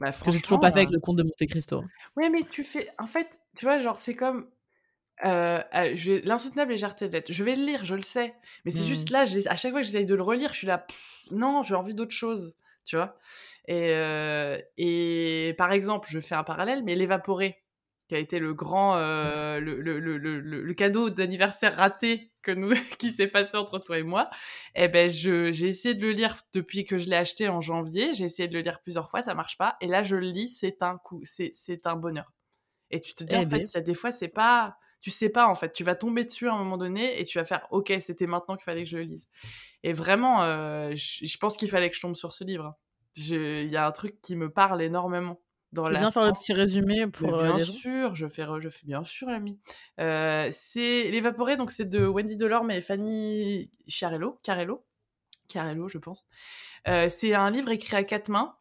Bah, Ce que j'ai toujours pas fait avec le conte de Monte Cristo. Ouais, mais tu fais. En fait, tu vois, genre, c'est comme. Euh, L'insoutenable légèreté de l'être. Je vais le lire, je le sais. Mais c'est juste mmh. là, à chaque fois que j'essaye de le relire, je suis là, non, j'ai envie d'autre chose. Tu vois? Et, euh, et par exemple, je fais un parallèle, mais l'évaporé, qui a été le grand, euh, le, le, le, le, cadeau d'anniversaire raté que nous, qui s'est passé entre toi et moi, eh ben, j'ai essayé de le lire depuis que je l'ai acheté en janvier. J'ai essayé de le lire plusieurs fois, ça marche pas. Et là, je le lis, c'est un coup, c'est un bonheur. Et tu te dis, en eh fait, des fois, c'est pas, tu sais pas, en fait, tu vas tomber dessus à un moment donné et tu vas faire, ok, c'était maintenant qu'il fallait que je le lise. Et vraiment, euh, je, pense qu'il fallait que je tombe sur ce livre. Il y a un truc qui me parle énormément. Dans veux bien faire le petit résumé pour euh, bien sûr, je fais, je fais bien sûr l'ami. Euh, c'est l'évaporé, donc c'est de Wendy Delorme et Fanny Chiarello, Carello, Carello, je pense. c'est un livre écrit à quatre mains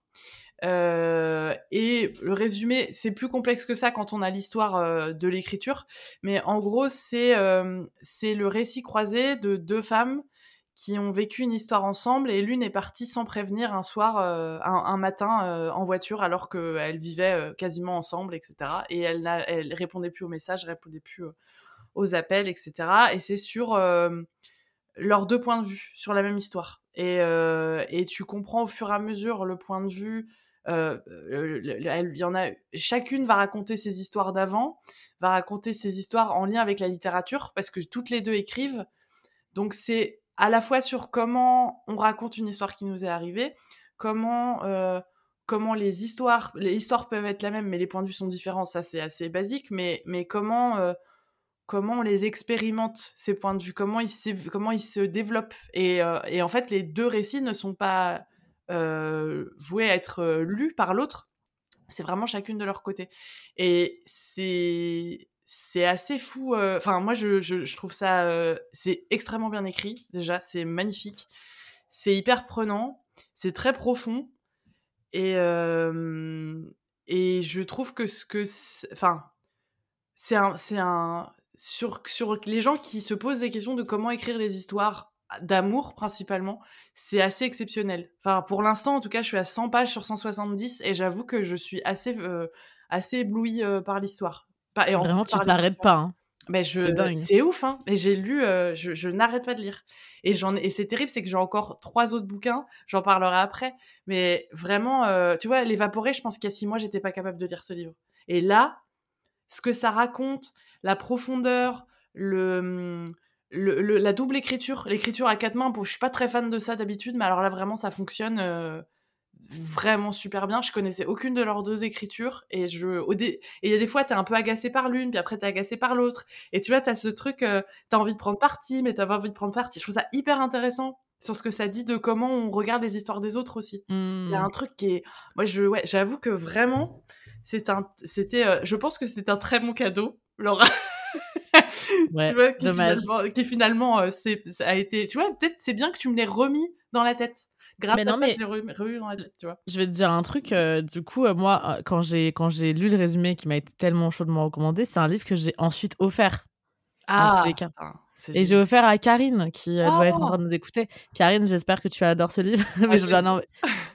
euh, et le résumé, c'est plus complexe que ça quand on a l'histoire euh, de l'écriture, mais en gros, c'est euh, c'est le récit croisé de deux femmes qui ont vécu une histoire ensemble et l'une est partie sans prévenir un soir, un, matin en voiture alors qu'elles vivaient quasiment ensemble, etc. Et elle, elle répondait plus aux messages, répondait plus aux appels, etc. Et c'est sur leurs deux points de vue sur la même histoire. Et, et tu comprends au fur et à mesure le point de vue euh, il y en a, chacune va raconter ses histoires d'avant, va raconter ses histoires en lien avec la littérature, parce que toutes les deux écrivent. Donc c'est à la fois sur comment on raconte une histoire qui nous est arrivée, comment euh, comment les histoires les histoires peuvent être la même, mais les points de vue sont différents. Ça c'est assez basique, mais mais comment euh, comment on les expérimente ces points de vue, comment ils comment ils se développent. Et, et en fait les deux récits ne sont pas euh, vouées à être euh, lues par l'autre. C'est vraiment chacune de leur côté. Et c'est c'est assez fou. Euh, enfin, moi, je, trouve ça. c'est extrêmement bien écrit, déjà. C'est magnifique. C'est hyper prenant. C'est très profond. Et, et je trouve que ce que. Enfin, c'est un. C'est un sur, sur les gens qui se posent des questions de comment écrire les histoires d'amour principalement, c'est assez exceptionnel. Enfin, pour l'instant, en tout cas, je suis à 100 pages sur 170 et j'avoue que je suis assez, euh, assez éblouie euh, par l'histoire. Et Vraiment, tu t'arrêtes pas. Hein. Mais je, c'est ouf, hein. Et j'ai lu, euh, je, n'arrête pas de lire. Et j'en, et c'est terrible, c'est que j'ai encore trois autres bouquins. J'en parlerai après. Mais vraiment, tu vois, l'évaporé, je pense qu'il y a six mois, j'étais pas capable de lire ce livre. Et là, ce que ça raconte, la profondeur, le, hum, la double écriture, l'écriture à quatre mains, je suis pas très fan de ça d'habitude, mais alors là vraiment ça fonctionne euh, vraiment super bien. Je connaissais aucune de leurs deux écritures et je et il y a des fois t'es un peu agacé par l'une, puis après t'es agacé par l'autre. Et tu vois t'as ce truc, euh, t'as envie de prendre parti, mais t'as pas envie de prendre parti. Je trouve ça hyper intéressant sur ce que ça dit de comment on regarde les histoires des autres aussi. Il y a un mmh. truc qui est, moi je, ouais, j'avoue que vraiment c'est un, c'était, euh, je pense que c'est un très bon cadeau, Laura. Ouais, qui dommage. Finalement, qui finalement, euh, c'est, ça a été. Tu vois, peut-être c'est bien que tu me l'aies remis dans la tête. Grâce mais non, à toi, mais... je l'ai remis, dans la tu vois. Je vais te dire un truc. Euh, du coup, euh, moi, quand j'ai, quand j'ai lu le résumé qui m'a été tellement chaudement recommandé, c'est un livre que j'ai ensuite offert. Ah, et j'ai offert à Karine, qui doit être en train de oh! nous écouter. Karine, j'espère que tu adores ce livre. Ah, mais je, non,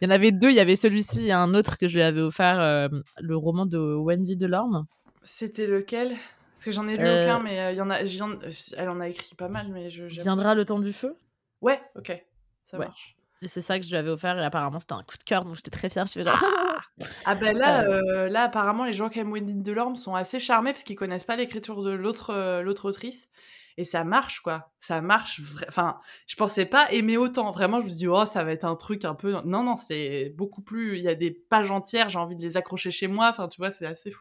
il y en avait deux. Il y avait celui-ci et un autre que je lui avais offert, le roman de Wendy Delorme. C'était lequel? Parce que j'en ai lu aucun, mais il y en a, elle en a écrit pas mal, mais je. Viendra le temps du feu? Ouais, ok, ça marche. Et c'est ça que je lui avais offert et apparemment c'était un coup de cœur donc j'étais très fière. Je ah, ah ben là, euh, là apparemment les gens qui aiment Wendy Delorme sont assez charmés parce qu'ils connaissent pas l'écriture de l'autre euh, l'autre autrice et ça marche quoi. Ça marche. Enfin, je pensais pas aimer autant. Vraiment, je me suis dit oh ça va être un truc un peu. Non non, c'est beaucoup plus. Il y a des pages entières. J'ai envie de les accrocher chez moi. Enfin tu vois, c'est assez fou.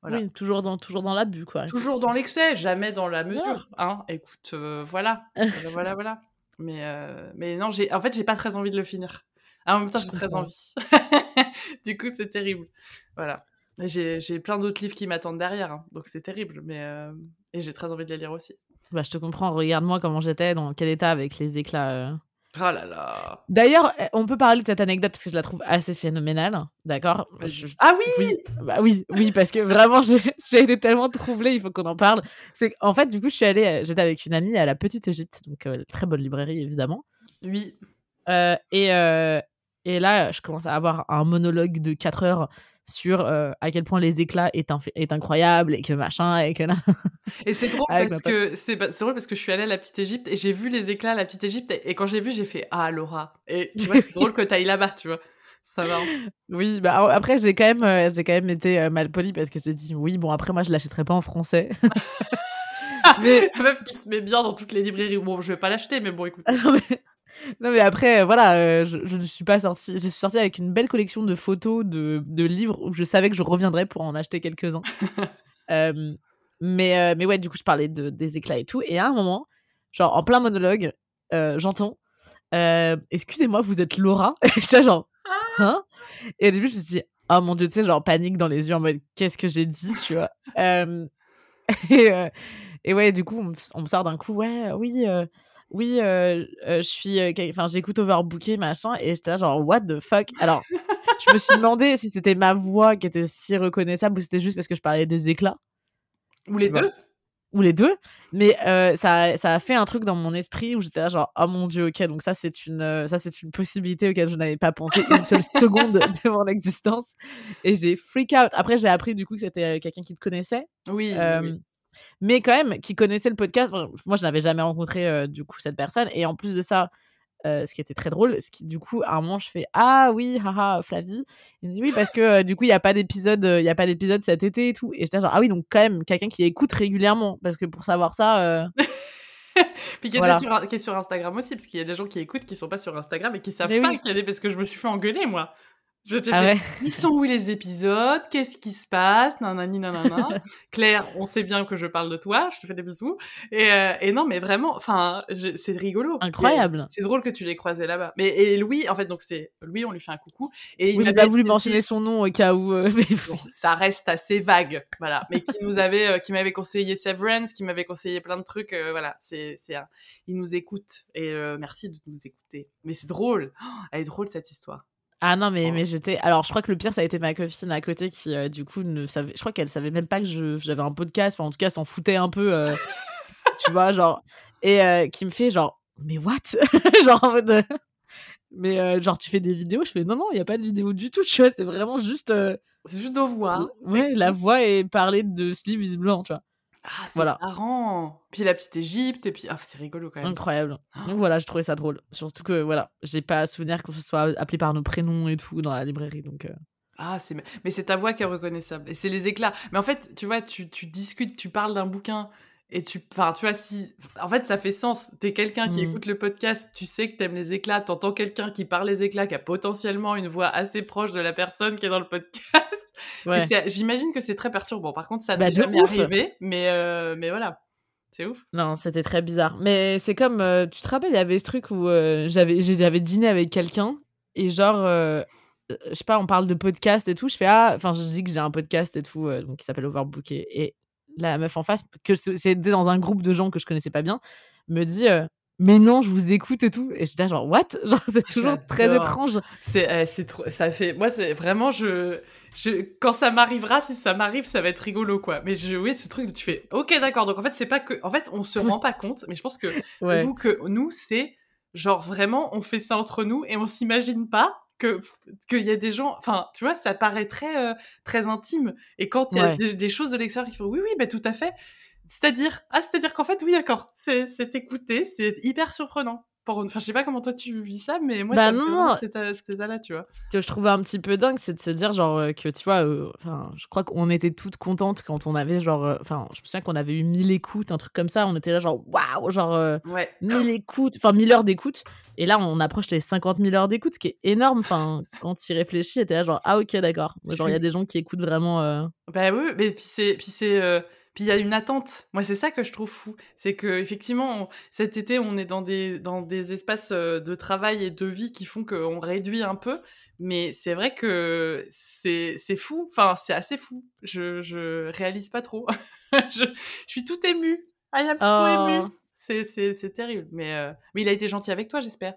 Voilà. Oui, toujours dans toujours dans l'abus quoi. Toujours dans l'excès, jamais dans la mesure. Hein. Écoute, euh, voilà, voilà voilà. Mais, euh, mais non, j'ai, en fait, j'ai pas très envie de le finir. en même temps, j'ai très envie. du coup, c'est terrible. Voilà. J'ai, j'ai plein d'autres livres qui m'attendent derrière, hein, donc c'est terrible. Mais euh, et j'ai très envie de les lire aussi. Bah, je te comprends. Regarde-moi comment j'étais, dans quel état avec les éclats. Euh. Oh là là. D'ailleurs, eh, on peut parler de cette anecdote parce que je la trouve assez phénoménale, d'accord? Ah oui, oui Bah oui, oui, parce que vraiment, j'ai été tellement troublée, il faut qu'on en parle. C'est en fait, du coup, je suis allée, euh, j'étais avec une amie à la Petite Égypte, donc euh, très bonne librairie évidemment. Oui. Euh, et, et là, je commence à avoir un monologue de 4 heures sur euh, à quel point les éclats est, est incroyable et que machin et que là. et c'est drôle parce que c'est drôle parce que je suis allée à la petite Égypte et j'ai vu les éclats à la petite Égypte et, quand j'ai vu j'ai fait ah Laura et tu vois c'est drôle que t'ailles là-bas tu vois ça va. Oui, bah après j'ai quand même euh, j'ai quand même été euh, mal poli parce que j'ai dit oui bon après moi je l'achèterai pas en français. mais meuf qui se met bien dans toutes les librairies. Bon, je vais pas l'acheter, mais bon, écoute. non, mais après, voilà, euh, je, ne suis pas sortie. Je suis sortie avec une belle collection de photos, de, de livres où je savais que je reviendrais pour en acheter quelques-uns. Euh, mais, euh, mais ouais, du coup, je parlais de, des éclats et tout. Et à un moment, genre en plein monologue, j'entends Excusez-moi, vous êtes Laura? Et j'étais genre ah. Hein? Et au début, je me suis dit Oh mon dieu, tu sais, genre panique dans les yeux en mode Qu'est-ce que j'ai dit, tu vois? Et, et ouais, du coup, on, me sort d'un coup, ouais, oui, euh, oui, euh, euh, je suis, enfin, j'écoute Overbooké, machin, et j'étais là, genre, what the fuck? Alors, je me suis demandé si c'était ma voix qui était si reconnaissable ou c'était juste parce que je parlais des éclats. Ou les deux? ou les deux, mais ça, ça a fait un truc dans mon esprit où j'étais là genre oh mon dieu ok donc ça c'est une ça c'est une possibilité auquel je n'avais pas pensé une seule seconde de mon existence. Et j'ai freak out. Après j'ai appris du coup que c'était quelqu'un qui te connaissait. Oui, oui mais quand même qui connaissait le podcast. Moi, je n'avais jamais rencontré euh, du coup cette personne. Et en plus de ça, euh, ce qui était très drôle, ce qui du coup à un moment je fais ah oui haha Flavie. Il me dit oui parce que euh, du coup il y a pas d'épisode, il y a pas d'épisode cet été et tout. Et j'étais genre ah oui donc quand même quelqu'un qui écoute régulièrement parce que pour savoir ça. Puis qui, est sur, qui, est sur, Instagram aussi, parce qu'il y a des gens qui écoutent qui sont pas sur Instagram et qui savent pas qu'il y a des. Parce que je me suis fait engueuler, moi. Je te ah ils sont où les épisodes? Qu'est-ce qui se passe? Nanani, nanana. Claire, on sait bien que je parle de toi, je te fais des bisous. Et, euh, et non, mais vraiment, enfin, c'est rigolo. Incroyable. C'est drôle que tu l'aies croisé là-bas. Mais et Louis, en fait, donc c'est Louis, on lui fait un coucou. Et oui, j'ai pas voulu mentionner son nom au cas où. Euh, ça reste assez vague, voilà. Mais qui nous avait, euh, qui m'avait conseillé Severance, qui m'avait conseillé plein de trucs, voilà. C'est, c'est, il nous écoute et merci de nous écouter. Mais c'est drôle. Oh, elle est drôle cette histoire. Ah non, mais, mais j'étais. Alors, je crois que le pire, ça a été ma copine à côté qui, euh, du coup, ne savait. Je crois qu'elle savait même pas que j'avais un podcast. Enfin, en tout cas, s'en foutait un peu. Euh, tu vois, genre. Et euh, qui me fait, genre, mais what? Genre, en mode. mais genre, tu fais des vidéos? Je fais, non, non, il n'y a pas de vidéo du tout. Tu vois, c'était vraiment juste. C'est juste nos voix. Ouais, la voix et parler de ce livre visiblement, tu vois. Ah, c'est marrant. Puis la petite Égypte, et puis ah, c'est rigolo quand même. Incroyable. Ah. Donc voilà, je trouvais ça drôle. Surtout que voilà, j'ai pas à souvenir que ce soit appelé par nos prénoms et tout dans la librairie. Donc. Euh. Ah, c'est mais c'est ta voix qui est reconnaissable et c'est les éclats. Mais en fait, tu vois, tu, tu discutes, tu parles d'un bouquin et tu, enfin, tu vois, si, en fait, ça fait sens. T'es quelqu'un qui mmh. écoute le podcast, tu sais que t'aimes les éclats, t'entends quelqu'un qui parle les éclats, qui a potentiellement une voix assez proche de la personne qui est dans le podcast. Ouais. J'imagine que c'est très perturbant. Par contre, ça bah, n'est jamais arrivé, mais, euh, mais voilà. C'est ouf. Non, c'était très bizarre. Mais c'est comme, euh, tu te rappelles, il y avait ce truc où euh, j'avais, j'avais dîné avec quelqu'un et genre, je sais pas, on parle de podcast et tout. Je fais ah, enfin, je dis que j'ai un podcast et tout, donc qui s'appelle Overbooké et la meuf en face, que c'était dans un groupe de gens que je connaissais pas bien, me dit euh, mais non, je vous écoute et tout. Et j'étais genre, what? Genre, c'est toujours très étrange. C'est, euh, c'est trop, ça fait, moi, c'est vraiment, je, je, quand ça m'arrivera, si ça m'arrive, ça va être rigolo, quoi. Mais je, oui, ce truc, tu fais, ok, d'accord. Donc, en fait, c'est pas que, en fait, on se rend pas compte, mais je pense que, vous, que nous, c'est, genre, vraiment, on fait ça entre nous et on s'imagine pas que qu'il y a des gens, enfin, tu vois, ça paraît très, très intime. Et quand il y a des, choses de l'extérieur qui font oui, oui, ben tout à fait. C'est-à-dire, ah, c'est-à-dire qu'en fait, oui, d'accord, c'est écouté, c'est hyper surprenant. Enfin, je sais pas comment toi tu vis ça, mais moi, bah, non, là, tu vois. Ce que je trouvais un petit peu dingue, c'est de se dire, genre, euh, que tu vois, euh, enfin, je crois qu'on était toutes contentes quand on avait, genre, euh, enfin, je me souviens qu'on avait eu 1000 écoutes, un truc comme ça, on était là, genre, waouh, genre, ouais. 1000 écoutes, enfin, 1000 heures d'écoute. Et là, on approche les 50 000 heures d'écoute, ce qui est énorme. Enfin, quand tu y réfléchis, était là, genre, ah, ok, d'accord. Genre, il y a des gens qui écoutent vraiment. Bah oui, mais puis c'est. Puis c'est puis il y a une attente. Moi, c'est ça que je trouve fou. C'est que effectivement, cet été, on est dans des, dans des espaces euh, de travail et de vie qui font qu'on réduit un peu. Mais c'est vrai que c'est fou. Enfin, c'est assez fou. Je, je réalise pas trop. je, je, suis tout émue. I am so émue. C'est terrible. Mais, euh, mais il a été gentil avec toi, j'espère.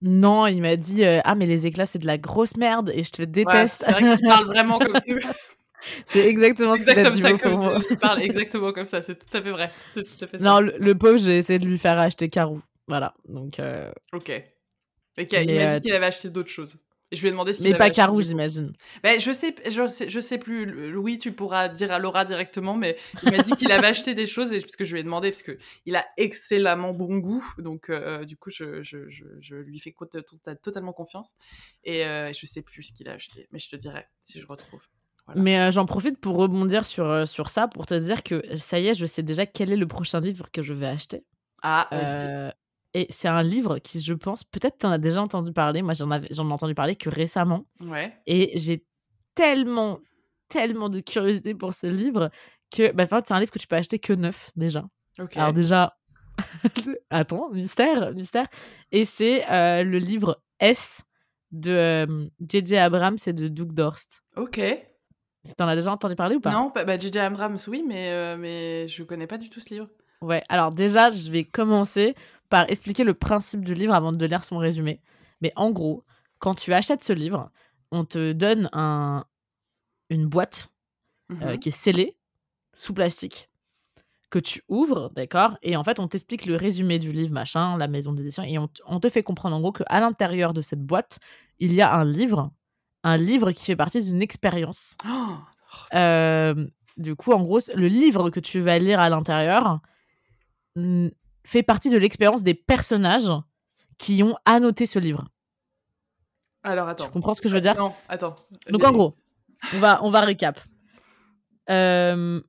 Non, il m'a dit euh, Ah, mais les éclats, c'est de la grosse merde et je te déteste. c'est vrai qu'il parle vraiment comme ça. C'est exactement ce qu'il a dit pour moi. Il parle exactement comme ça, c'est tout à fait vrai. Tout à fait non, le, pauvre, j'ai essayé de lui faire acheter Carou. Voilà, donc... Euh... Ok. il m'a dit euh, qu'il avait acheté d'autres choses. Je lui ai demandé ce Mais pas Carou, j'imagine. Ben, je, sais, je, sais, je sais plus. Oui, tu pourras dire à Laura directement, mais il m'a dit qu'il avait acheté des choses, et, parce que je lui ai demandé, parce qu'il a excellemment bon goût. Donc, euh, du coup, je, je, je, lui fais totalement confiance. Et je sais plus ce qu'il a acheté, mais je te dirai si je retrouve. Mais euh, j'en profite pour rebondir sur, euh, sur ça, pour te dire que ça y est, je sais déjà quel est le prochain livre que je vais acheter. Ah, euh, Et c'est un livre qui, je pense, peut-être tu en as déjà entendu parler. Moi, j'en, j'en ai entendu parler que récemment. Ouais. Et j'ai tellement, tellement de curiosité pour ce livre que, bah, en fait, c'est un livre que tu peux acheter que neuf déjà. Alors, déjà, attends, mystère, mystère. Et c'est le livre S de J.J. Abrams et de Doug Dorst. Ok. T'en as déjà entendu parler ou pas? Non, bah, J.J. Abrams, oui, mais, euh, mais je connais pas du tout ce livre. Ouais, alors déjà, je vais commencer par expliquer le principe du livre avant de lire son résumé. Mais en gros, quand tu achètes ce livre, on te donne un, une boîte euh, mhm. qui est scellée, sous plastique, que tu ouvres, d'accord? Et en fait, on t'explique le résumé du livre, machin, la maison d'édition, et on, on, te fait comprendre en gros qu'à l'intérieur de cette boîte, il y a un livre un livre qui fait partie d'une expérience. Oh. Euh, du coup, en gros, le livre que tu vas lire à l'intérieur fait partie de l'expérience des personnages qui ont annoté ce livre. Alors attends. Tu comprends ce que je veux dire? Non, attends. Donc en gros, on va, on va récap. Euh,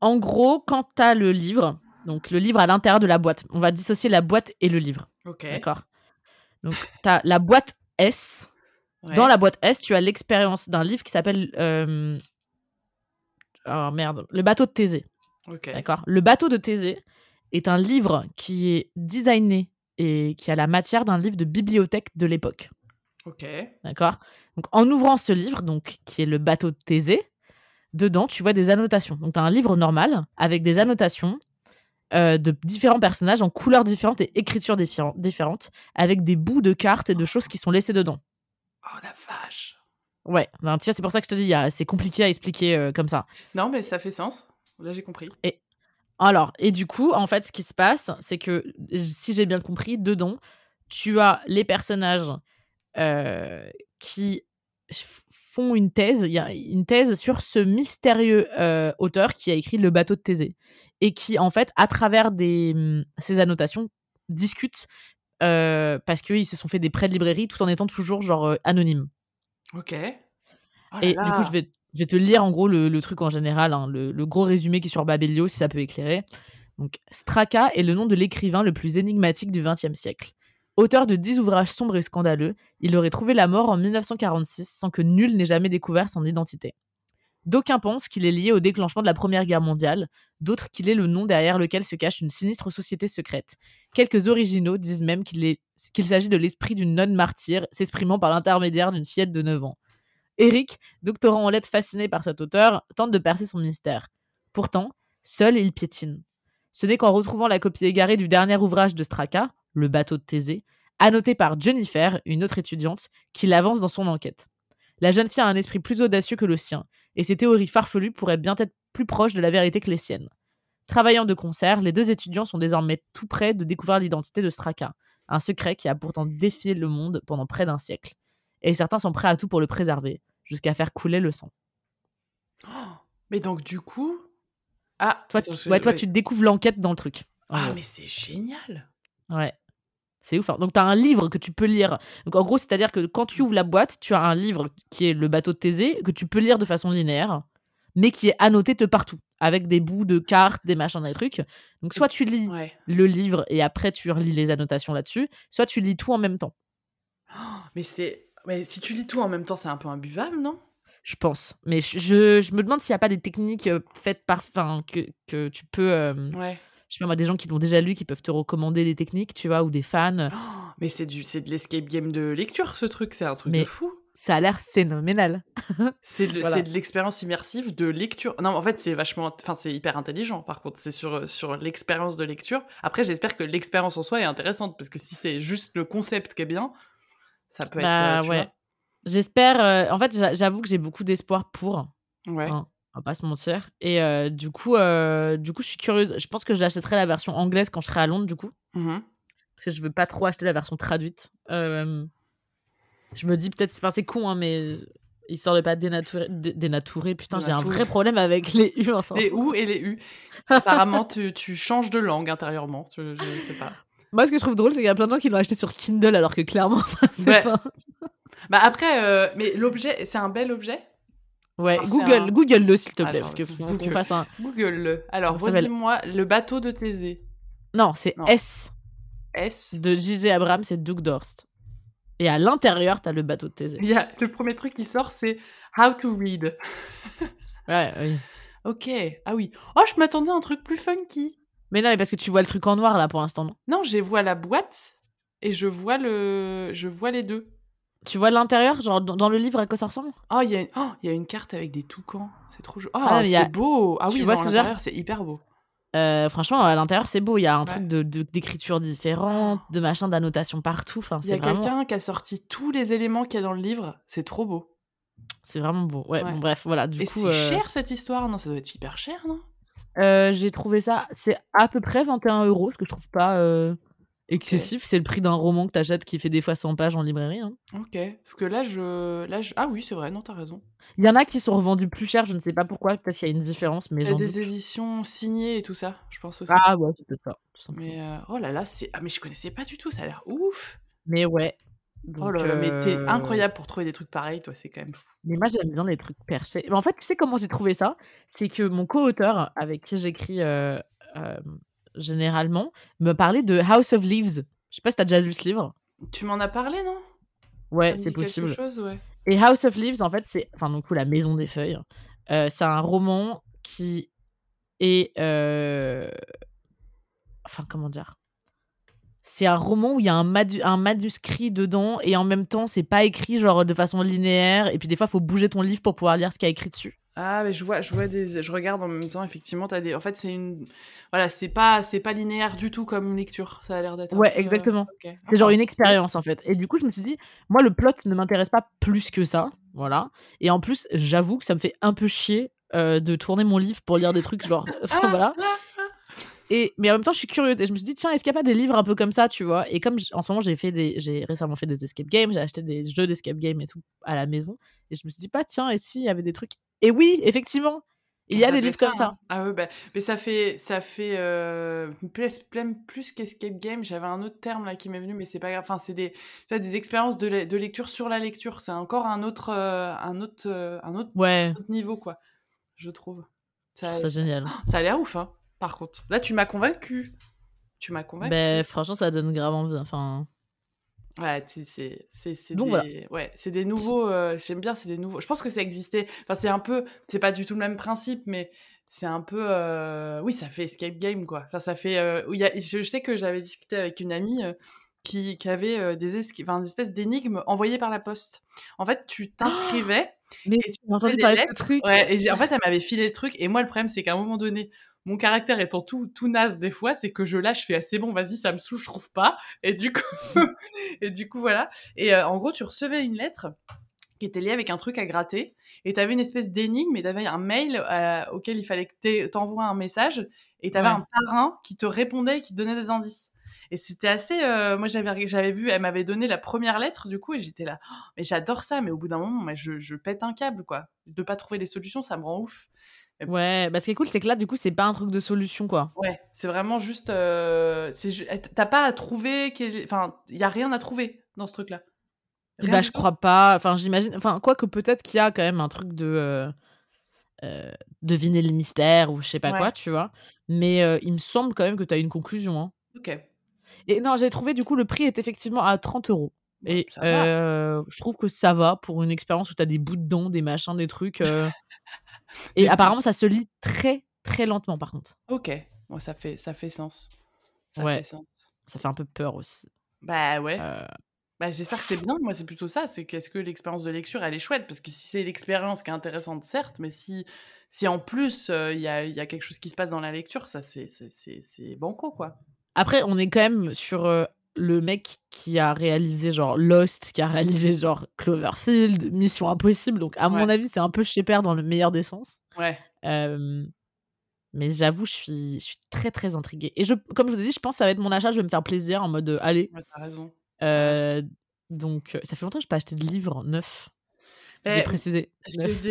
en gros, quand tu as le livre, donc le livre à l'intérieur de la boîte, on va dissocier la boîte et le livre. Ok. D'accord? Donc tu as la boîte S dans la boîte S, tu as l'expérience d'un livre qui s'appelle. Euh, oh merde, Le bateau de Thésée. D'accord? Le bateau de Thésée est un livre qui est designé et qui a la matière d'un livre de bibliothèque de l'époque. Ok. D'accord? Donc, en ouvrant ce livre, donc, qui est le bateau de Thésée, dedans, tu vois des annotations. Donc, tu as un livre normal avec des annotations euh, de différents personnages en couleurs différentes et écritures différentes, avec des bouts de cartes et de choses qui sont laissées dedans. Oh la vache. Ouais, ben, c'est pour ça que je te dis, c'est compliqué à expliquer euh, comme ça. Non, mais ça fait sens. Là, j'ai compris. Et alors, et du coup, en fait, ce qui se passe, c'est que si j'ai bien compris, dedans, tu as les personnages euh, qui font une thèse. Il y a une thèse sur ce mystérieux euh, auteur qui a écrit Le bateau de Thésée et qui, en fait, à travers des, hum, ces annotations, discute euh, parce qu'ils se sont fait des prêts de librairie tout en étant toujours genre euh, anonymes. Ok. Oh et du coup, je vais, je vais te lire en gros le, truc en général, hein, le, gros résumé qui est sur Babelio, si ça peut éclairer. Donc, Straka est le nom de l'écrivain le plus énigmatique du XXe siècle. Auteur de dix ouvrages sombres et scandaleux, il aurait trouvé la mort en 1946 sans que nul n'ait jamais découvert son identité. D'aucuns pensent qu'il est lié au déclenchement de la Première Guerre mondiale, d'autres qu'il est le nom derrière lequel se cache une sinistre société secrète. Quelques originaux disent même qu'il s'agit de l'esprit d'une nonne martyre s'exprimant par l'intermédiaire d'une fillette de 9 ans. Eric, doctorant en lettres fasciné par cet auteur, tente de percer son mystère. Pourtant, seul il piétine. Ce n'est qu'en retrouvant la copie égarée du dernier ouvrage de Straka, Le bateau de Thésée, annoté par Jennifer, une autre étudiante, qu'il avance dans son enquête. La jeune fille a un esprit plus audacieux que le sien, et ses théories farfelues pourraient bien être plus proches de la vérité que les siennes. Travaillant de concert, les deux étudiants sont désormais tout près de découvrir l'identité de Straka. Un secret qui a pourtant défié le monde pendant près d'un siècle. Et certains sont prêts à tout pour le préserver, jusqu'à faire couler le sang. mais donc, du coup. Ah, toi, tu, ouais, toi tu découvres l'enquête dans le truc. Ah, mais c'est génial! Ouais. C'est ouf. Hein. Donc, tu as un livre que tu peux lire. Donc, en gros, c'est-à-dire que quand tu ouvres la boîte, tu as un livre qui est le bateau de Thésée, que tu peux lire de façon linéaire, mais qui est annoté de partout, avec des bouts de cartes, des machins, des trucs. Donc, soit tu lis le livre et après tu relis les annotations là-dessus, soit tu lis tout en même temps. mais c'est. Mais si tu lis tout en même temps, c'est un peu imbuvable, non? Je pense. Mais je, je, me demande s'il n'y a pas des techniques euh, faites par. Enfin, que, que tu peux. Euh, ouais je sais pas des gens qui l'ont déjà lu, qui peuvent te recommander des techniques, tu vois, ou des fans. Oh, mais c'est du, c'est de l'escape game de lecture, ce truc, c'est un truc de fou. Ça a l'air phénoménal. c'est de, de l'expérience immersive de lecture. Non, en fait, c'est vachement, enfin, c'est hyper intelligent. Par contre, c'est sur sur l'expérience de lecture. Après, j'espère que l'expérience en soi est intéressante parce que si c'est juste le concept qui est bien, ça peut bah, être. ouais. J'espère. Euh, en fait, j'avoue que j'ai beaucoup d'espoir pour. Ouais. Hein on va pas se mentir. Et euh, du coup, euh, du coup, je suis curieuse. Je pense que j'achèterai la version anglaise quand je serai à Londres, du coup, mmh parce que je veux pas trop acheter la version traduite. Euh, je me dis peut-être, enfin c'est con, hein, mais histoire de pas dénaturer, dénaturer. Putain, j'ai un vrai problème avec les U ensemble. Les U et les U. Apparemment, tu, tu, changes de langue intérieurement. Je, je sais pas. Moi, ce que je trouve drôle, c'est qu'il y a plein de gens qui l'ont acheté sur Kindle, alors que clairement, c'est pas... Bah après, mais l'objet, c'est un bel objet? Ouais, Google, Google le s'il te plaît, parce que faut Google. fasse un. Google le. Alors, redis-moi le bateau de Thésée. Non, c'est S. S. De J.J. Abrams et Doug Dorst. Et à l'intérieur, t'as le bateau de Thésée. Il y a, le premier truc qui sort, c'est How to read. ouais, oui. Ok. Ah oui. Oh, je m'attendais à un truc plus funky. Mais non, parce que tu vois le truc en noir là pour l'instant, non? Non, je vois la boîte et je vois le, je vois les deux. Tu vois l'intérieur, genre dans, le livre à quoi ça ressemble? Oh, il y, a, oh, y a une carte avec des toucans. C'est trop joli. Oh, ah, c'est beau. Ah oui, vois ce que l'intérieur, c'est hyper beau. Euh, franchement, à l'intérieur, c'est beau. Il y a un truc de, d'écriture différente, de machin, d'annotation partout. Enfin, il y a quelqu'un qui a sorti tous les éléments qu'il y a dans le livre. C'est trop beau. C'est vraiment beau. Ouais, Bon, bref, voilà. Du Et c'est euh, cher cette histoire, non Ça doit être hyper cher, non? Euh, J'ai trouvé ça. C'est à peu près 21 euros, ce que je trouve pas excessif. C'est le prix d'un roman que t'achètes qui fait des fois 100 pages en librairie. Hein. Ok. Parce que là je... là, Ah oui, c'est vrai, non, t'as raison. Il y en a qui sont revendus plus cher, je ne sais pas pourquoi. Peut-être qu'il y a une différence. mais Il y a des éditions signées et tout ça, je pense aussi. Ah ouais, c'est peut-être ça. Mais euh, oh là là, c'est. Ah, mais je connaissais pas du tout, ça a l'air ouf. Mais ouais. oh là là, mais t'es euh, incroyable pour trouver des trucs pareils, toi, c'est quand même fou. Mais moi, j'aime bien les trucs perchés. Mais en fait, tu sais comment j'ai trouvé ça? C'est que mon co-auteur, avec qui j'écris euh, généralement, me parlait de House of Leaves. Je sais pas si t'as déjà lu ce livre. Tu m'en as parlé, non? Ouais, c'est possible. Chose, ouais. Et House of Leaves, en fait, c'est. Enfin, du coup, La Maison des Feuilles. Euh, c'est un roman qui est. Euh... Enfin, comment dire? C'est un roman où il y a un, un, manuscrit dedans et en même temps c'est pas écrit genre de façon linéaire et puis des fois il faut bouger ton livre pour pouvoir lire ce qu'il y a écrit dessus. Ah mais je vois je vois des je regarde en même temps effectivement as des en fait c'est une voilà c'est pas c'est pas linéaire du tout comme lecture. Ça a l'air d'être. Ouais exactement. C'est genre une expérience en fait. Et du coup je me suis dit moi le plot ne m'intéresse pas plus que ça voilà. Et en plus j'avoue que ça me fait un peu chier euh, de tourner mon livre pour lire des trucs genre voilà et, mais en même temps, je suis curieuse. Et je me suis dit, tiens, est-ce qu'il n'y a pas des livres un peu comme ça, tu vois? Et comme en ce moment, j'ai fait des, j'ai récemment fait des escape games, j'ai acheté des jeux d'escape game et tout à la maison. Et je me suis dit, pas, tiens, et s'il y avait des trucs? Et oui, effectivement, il y a des livres comme ça. Hein. Ah ouais, bah, mais ça fait, ça fait euh, plus, plus qu'escape game. J'avais un autre terme là qui m'est venu, mais c'est pas grave. Enfin, c'est des, des expériences de, de, lecture sur la lecture. C'est encore un autre, euh, un autre, euh, un autre, ouais. niveau, quoi. Je trouve. Ça, c'est génial. Ça a l'air ouf, hein par contre. Là, tu m'as convaincu. Tu m'as convaincu. Ben, franchement, ça donne grave envie. Enfin. Ouais, c'est c'est des ouais, c'est des nouveaux euh, j'aime bien c'est des nouveaux. Je pense que ça existait. Enfin c'est un peu c'est pas du tout le même principe mais c'est un peu euh, oui, ça fait escape game quoi. Enfin ça fait euh, y a... je, sais que j'avais discuté avec une amie qui, qui avait des, enfin, des espèces d'énigmes envoyées par la poste. En fait, tu t'inscrivais mais tu entendu parler de ce truc. Ouais, et en fait, elle m'avait filé le truc et moi le problème c'est qu'à un moment donné, mon caractère étant tout tout naze des fois, c'est que je lâche, je fais assez bon, vas-y, ça me saoule, je trouve pas. Et du coup, et du coup voilà. Et euh, en gros, tu recevais une lettre qui était liée avec un truc à gratter, et t'avais une espèce d'énigme, et t'avais un mail euh, auquel il fallait que t'envoies un message, et t'avais un parrain qui te répondait et qui te donnait des indices. Et c'était assez. Euh, moi, j'avais, j'avais vu, elle m'avait donné la première lettre, du coup, et j'étais là. «Oh, mais j'adore ça, mais au bout d'un moment, mais je, je, pète un câble, quoi. De pas trouver les solutions, ça me rend ouf. Ouais, bah ce qui est cool, c'est que là, du coup, c'est pas un truc de solution, quoi. Ouais, c'est vraiment juste. Euh, t'as pas à trouver. Enfin, il y a rien à trouver dans ce truc-là. bah, je crois pas. Enfin, j'imagine. Enfin, quoi que peut-être qu'il y a quand même un truc de. Euh, euh, deviner le mystère ou je sais pas quoi, tu vois. Mais il me semble quand même que tu as une conclusion. Hein. Ok. Et non, j'ai trouvé, du coup, le prix est effectivement à 30 euros. Et je trouve que ça va pour une expérience où tu as des bouts de dents, des machins, des trucs. Et apparemment, ça se lit très, très lentement, par contre. Ok, bon, ça, fait, ça fait sens. Ça ouais. fait sens. Ça fait un peu peur aussi. Bah ouais. Euh... Bah, j'espère que c'est bien. Moi, c'est plutôt ça. C'est qu'est-ce que l'expérience de lecture, elle est chouette? Parce que si c'est l'expérience qui est intéressante, certes, mais si, si en plus il y, a, y, a, quelque chose qui se passe dans la lecture, ça, c'est banco, quoi. Après, on est quand même sur le mec qui a réalisé genre Lost, qui a réalisé genre Cloverfield, Mission Impossible. Donc, à mon avis, c'est un peu chez Père dans le meilleur des sens. Ouais. mais j'avoue, je suis, je suis très très intriguée. Et je, comme je vous ai dit, je pense que ça va être mon achat. Je vais me faire plaisir en mode allez. Ouais, t'as raison. donc, ça fait longtemps que je n'ai pas acheté de livre neuf. J'ai précisé.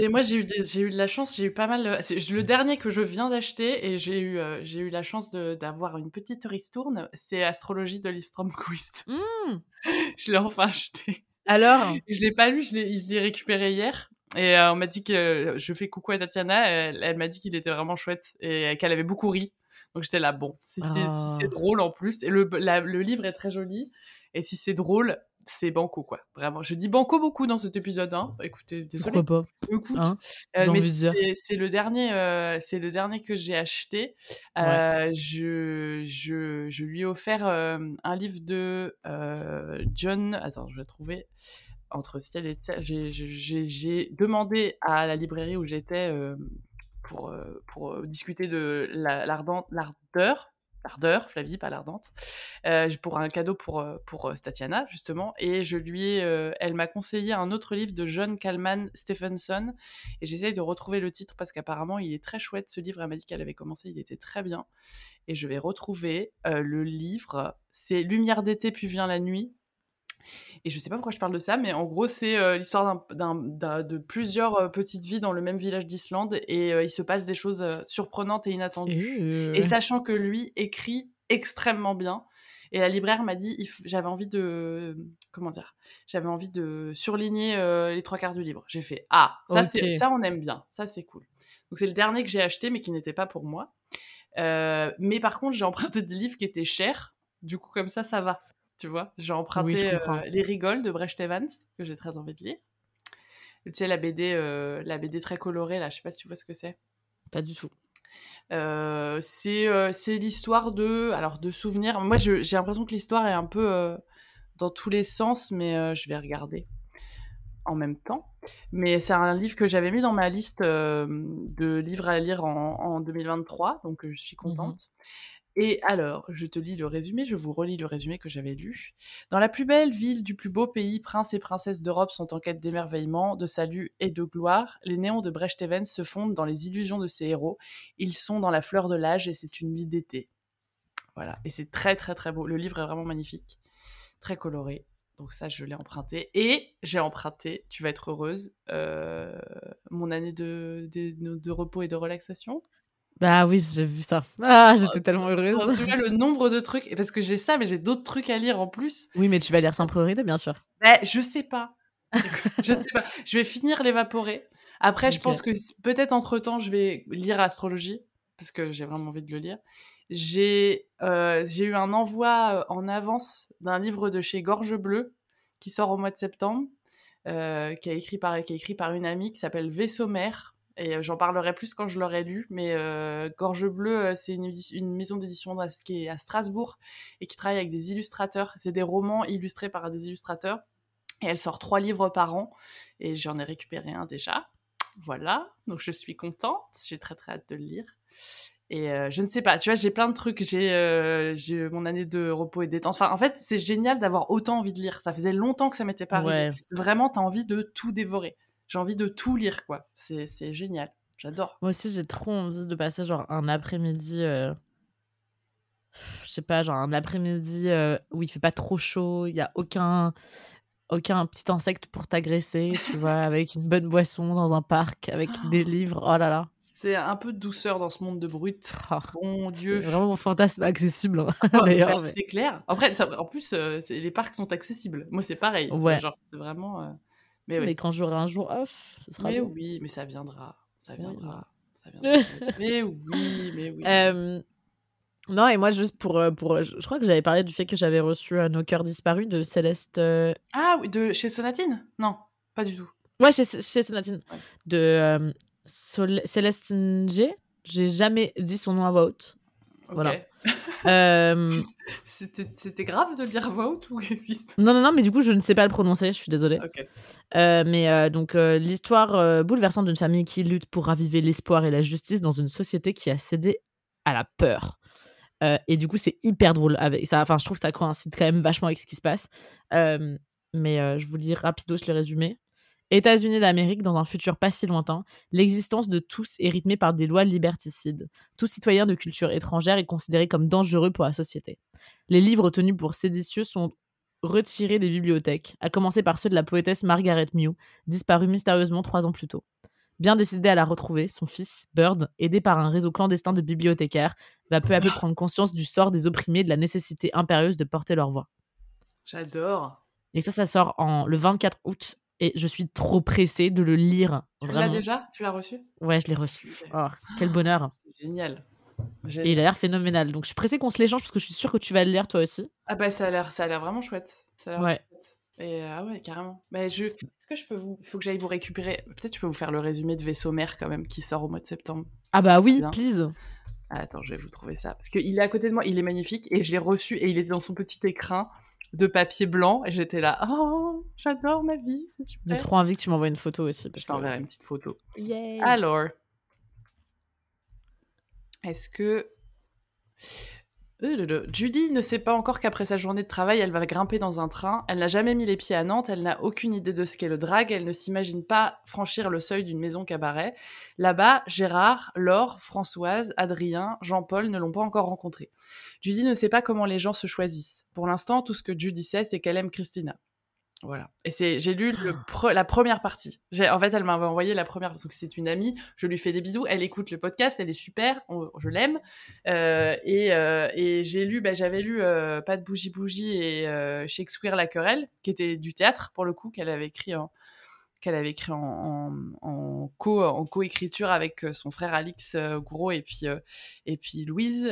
moi, j'ai eu, j'ai eu de la chance, j'ai eu pas mal. C'est le dernier que je viens d'acheter et j'ai eu, euh, j'ai eu la chance d'avoir une petite ristourne. C'est Astrologie de Liv Stromquist. Mmh. je l'ai enfin acheté. Alors? Je l'ai pas lu, je l'ai récupéré hier. Et euh, on m'a dit que je fais coucou à Tatiana. Elle, m'a dit qu'il était vraiment chouette et qu'elle avait beaucoup ri. Donc j'étais là, bon, si c'est ah. drôle en plus. Et le, le livre est très joli. Et si c'est drôle, c'est banco quoi. Vraiment. Je dis banco beaucoup dans cet épisode hein. écoutez désolé. Pourquoi pas écoute hein euh, mais c'est le dernier euh, c'est le dernier que j'ai acheté. Euh, je, je, je lui ai offert un livre de John attends je vais trouver entre ciel et j'ai demandé à la librairie où j'étais pour pour discuter de l'ardeur l'ardeur, Flavie, pas l'ardente, euh, pour un cadeau pour, euh, pour euh, Statiana, justement. Et je lui ai, elle m'a conseillé un autre livre de John Kalman Stephenson. Et j'essaye de retrouver le titre parce qu'apparemment, il est très chouette, ce livre. Elle m'a dit qu'elle avait commencé, il était très bien. Et je vais retrouver le livre. C'est Lumière d'été, puis vient la nuit et je sais pas pourquoi je parle de ça, mais en gros, c'est euh, l'histoire de plusieurs euh, petites vies dans le même village d'Islande et euh, il se passe des choses surprenantes et inattendues. Et sachant que lui écrit extrêmement bien. Et la libraire m'a dit, j'avais envie de, comment dire, j'avais envie de surligner les trois quarts du livre. J'ai fait, ah, ça, c'est ça, on aime bien, ça, c'est cool. Donc c'est le dernier que j'ai acheté, mais qui n'était pas pour moi. mais par contre, j'ai emprunté des livres qui étaient chers. Du coup, comme ça, ça va tu vois. J'ai emprunté euh, Les Rigoles de Brecht Evans, que j'ai très envie de lire. Tu sais, la BD, euh, la BD très colorée, là, je sais pas si tu vois ce que c'est. Pas du tout. Euh, c'est l'histoire de, alors, de souvenirs. Moi, j'ai l'impression que l'histoire est un peu dans tous les sens, mais je vais regarder en même temps. Mais c'est un livre que j'avais mis dans ma liste de livres à lire en, en 2023, donc je suis mmh contente. Et alors, je te lis le résumé, je vous relis le résumé que j'avais lu. Dans la plus belle ville du plus beau pays, princes et princesses d'Europe sont en quête d'émerveillement, de salut et de gloire. Les néons de Brecht-Even se fondent dans les illusions de ces héros. Ils sont dans la fleur de l'âge et c'est une nuit d'été. Voilà, et c'est très très très beau. Le livre est vraiment magnifique, très coloré. Donc ça, je l'ai emprunté. Et j'ai emprunté, tu vas être heureuse, euh, mon année de repos et de relaxation. Bah oui, j'ai vu ça. Ah, j'étais tellement heureuse. tu vois le nombre de trucs, parce que j'ai ça, mais j'ai d'autres trucs à lire en plus. Oui, mais tu vas lire sans priorité, bien sûr. Bah, je sais pas. je sais pas. Je vais finir l'évaporer. Après, je pense que peut-être entre temps, je vais lire astrologie, parce que j'ai vraiment envie de le lire. J'ai euh, eu un envoi euh, en avance d'un livre de chez Gorge Bleue qui sort au mois de septembre, euh, qui, a écrit par, qui a écrit par une amie qui s'appelle Vaisseau Mère et j'en parlerai plus quand je l'aurai lu, mais Gorge Bleue, c'est une, maison d'édition qui est à Strasbourg et qui travaille avec des illustrateurs. C'est des romans illustrés par des illustrateurs. Et elle sort trois livres par an. Et j'en ai récupéré un déjà. Voilà, donc je suis contente. J'ai très très hâte de le lire. Et je ne sais pas, tu vois, j'ai plein de trucs. J'ai j'ai mon année de repos et détente. Enfin, en fait, c'est génial d'avoir autant envie de lire. Ça faisait longtemps que ça m'était pas arrivé. Vraiment, t'as envie de tout dévorer j'ai envie de tout lire, quoi. C'est, génial. J'adore. Moi aussi, j'ai trop envie de passer genre un après-midi. Euh, je sais pas, genre un après-midi où il fait pas trop chaud, il y a aucun aucun petit insecte pour t'agresser, tu vois, avec une bonne boisson dans un parc, avec des livres. Oh là là. C'est un peu de douceur dans ce monde de brut. Oh, mon Dieu. C'est vraiment mon fantasme accessible, hein, ah, d'ailleurs. C'est clair. Après, en plus, les parcs sont accessibles. Moi, c'est pareil. Ouais. Genre, c'est vraiment. Mais, mais, quand j'aurai un jour off, ce sera Mais oui, mais ça viendra. Ça viendra. Ça viendra. mais oui, mais oui. Non, et moi, juste pour. Euh, pour je, crois que j'avais parlé du fait que j'avais reçu un Nos cœurs disparus de Céleste. Euh, ah oui, de chez Sonatine? Non, pas du tout. Ouais, chez, chez Sonatine. De euh, Céleste G. J'ai jamais dit son nom à voix haute. Voilà. C'était grave de le dire à voix haute ou Non, non, non, mais du coup, je ne sais pas le prononcer, je suis désolée. mais donc, l'histoire bouleversante d'une famille qui lutte pour raviver l'espoir et la justice dans une société qui a cédé à la peur. Euh, et du coup, c'est hyper drôle. Avec ça, enfin, je trouve que ça coïncide quand même vachement avec ce qui se passe. Euh, mais euh, je vous lis rapidos le résumé. États-Unis d'Amérique, dans un futur pas si lointain, l'existence de tous est rythmée par des lois liberticides. Tout citoyen de culture étrangère est considéré comme dangereux pour la société. Les livres tenus pour séditieux sont retirés des bibliothèques, à commencer par ceux de la poétesse Margaret Mew, disparue mystérieusement trois ans plus tôt. Bien décidé à la retrouver, son fils, Bird, aidé par un réseau clandestin de bibliothécaires, va peu à peu prendre conscience du sort des opprimés et de la nécessité impérieuse de porter leur voix. J'adore. Et ça, ça sort en, le 24 août et je suis trop pressée de le lire. Tu l'as déjà? Tu l'as reçu? Ouais, je l'ai reçu. Oh, quel bonheur. C'est génial. Et il a l'air phénoménal. Donc je suis pressée qu'on se l'échange parce que je suis sûre que tu vas le lire toi aussi. Ah bah ça a l'air, ça a l'air vraiment chouette. Ça a ouais. Et ah ouais, carrément. Mais je, est-ce que je peux vous, il faut que j'aille vous récupérer. Peut-être je peux vous faire le résumé de Vaisseau Mère quand même qui sort au mois de septembre. Ah bah oui, please. Ah, attends, je vais vous trouver ça parce qu'il est à côté de moi, il est magnifique et je l'ai reçu et il était dans son petit écrin de papier blanc et j'étais là, oh, j'adore ma vie, c'est super. J'ai trop envie que tu m'envoies une photo aussi. je t'enverrai une petite photo. Alors, est-ce que Judy ne sait pas encore qu'après sa journée de travail, elle va grimper dans un train. Elle n'a jamais mis les pieds à Nantes, elle n'a aucune idée de ce qu'est le drag, elle ne s'imagine pas franchir le seuil d'une maison cabaret. Là-bas, Gérard, Laure, Françoise, Adrien, Jean-Paul ne l'ont pas encore rencontré. Judy ne sait pas comment les gens se choisissent. Pour l'instant, tout ce que Judy sait, c'est qu'elle aime Christina. Voilà. Et c'est, j'ai lu le la première partie. J'ai, en fait, elle m'avait envoyé la première parce que c'est une amie. Je lui fais des bisous. Elle écoute le podcast. Elle est super. je l'aime. Euh, et, euh, et j'ai lu, bah, j'avais lu euh, Pas de bougie bougie et Shakespeare la querelle, qui était du théâtre pour le coup, qu'elle avait écrit en, qu'elle avait écrit en, en, co en coécriture avec son frère Alix Gouraud et puis et puis Louise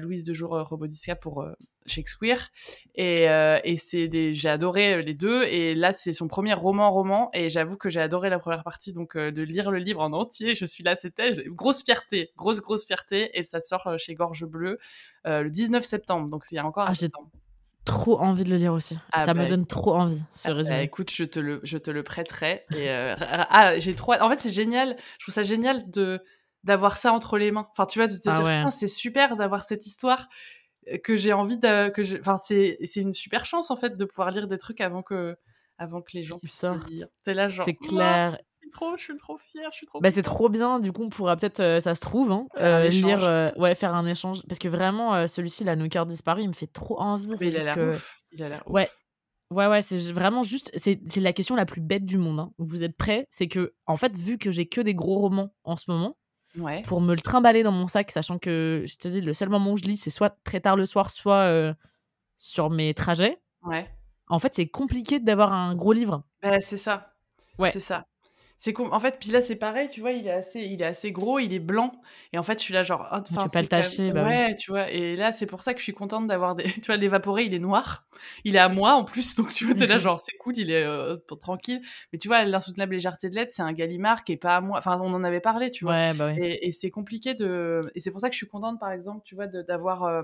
Louise de jour Robodiska pour Shakespeare. Et, euh, et c'est des j'ai adoré euh, les deux. Et là c'est son premier roman roman. Et j'avoue que j'ai adoré la première partie donc euh, de lire le livre en entier. Je suis là c'était grosse fierté grosse grosse fierté. Et ça sort chez Gorge Bleue le 19 septembre. Donc il y a encore ah, j'ai trop envie de le lire aussi. Ah, ça me bah, donne trop envie ce ah, résumé. bah, écoute je te le je te le prêterai. Et ah j'ai trop en fait c'est génial. Je trouve ça génial de d'avoir ça entre les mains. Enfin tu vois de te dire c'est super d'avoir cette histoire que j'ai envie de que enfin c'est c'est une super chance en fait de pouvoir lire des trucs avant que avant que les gens puissent lire. Là genre c'est clair. Je suis trop, je suis trop fière, je suis trop. Bah c'est trop bien. Du coup, on pourra peut-être, euh, ça se trouve, hein, euh, lire, euh, ouais, faire un échange, parce que vraiment, celui-ci, la No Cœur disparu, il me fait trop envie. il, a que... il a l'air Ouais, Ouais, ouais, c'est vraiment juste, c'est la question la plus bête du monde. Hein. Vous êtes prêts? C'est que, en fait, vu que j'ai que des gros romans en ce moment, pour me le trimballer dans mon sac, sachant que je te dis, le seul moment où je lis, c'est soit très tard le soir, soit sur mes trajets. Ouais. En fait, c'est compliqué d'avoir un gros livre. Bah, c'est ça. Ouais. C'est ça. C'est en fait, puis là c'est pareil, tu vois, il est assez, il est assez gros, il est blanc, et en fait je suis là genre, oh, tu peux pas le tâcher, bah ouais, tu vois, et là c'est pour ça que je suis contente d'avoir des, tu vois, l'évaporé, il est noir, il est à moi en plus, donc tu vois, t'es là genre c'est cool, il est euh, tranquille, mais tu vois, l'insoutenable légèreté de l'aide, c'est un Gallimard qui est pas à moi, enfin on en avait parlé, tu vois, ouais, bah et, et c'est compliqué de, et c'est pour ça que je suis contente par exemple, tu vois, d'avoir euh,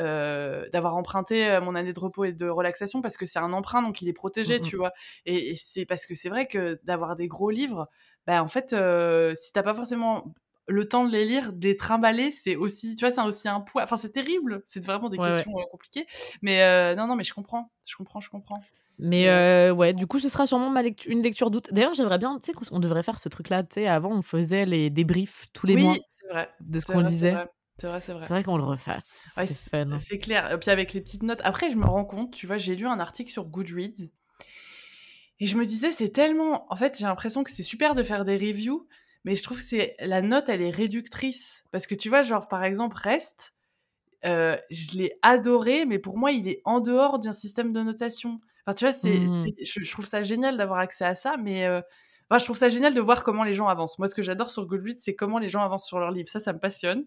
euh, d'avoir emprunté euh, mon année de repos et de relaxation parce que c'est un emprunt donc il est protégé mmh tu vois et, c'est parce que c'est vrai que d'avoir des gros livres bah en fait euh, si t'as pas forcément le temps de les lire, des trimballer, c'est aussi, tu vois, c'est aussi un poids. Enfin, c'est terrible. C'est vraiment des questions compliquées. Mais non, non, mais je comprends. Je comprends, je comprends. Mais ouais, du coup, ce sera sûrement ma lecture, une lecture d'août. D'ailleurs, j'aimerais bien, tu sais, qu'on devrait faire ce truc-là. Tu sais, avant, on faisait les débriefs tous les mois vrai. de ce qu'on lisait. C'est vrai, c'est vrai. Faudrait qu'on le refasse. Ouais, c'est fun. C'est clair. Et puis avec les petites notes. Après, je me rends compte, tu vois, j'ai lu un article sur Goodreads. Et je me disais, c'est tellement. En fait, j'ai l'impression que c'est super de faire des reviews, mais je trouve que c'est la note, elle est réductrice. Parce que tu vois, genre, par exemple, Rest, euh, je l'ai adoré, mais pour moi, il est en dehors d'un système de notation. Enfin, tu vois, c'est, Mmh. je, je trouve ça génial d'avoir accès à ça, mais euh, enfin, je trouve ça génial de voir comment les gens avancent. Moi, ce que j'adore sur Goodreads, c'est comment les gens avancent sur leurs livres. Ça, ça me passionne.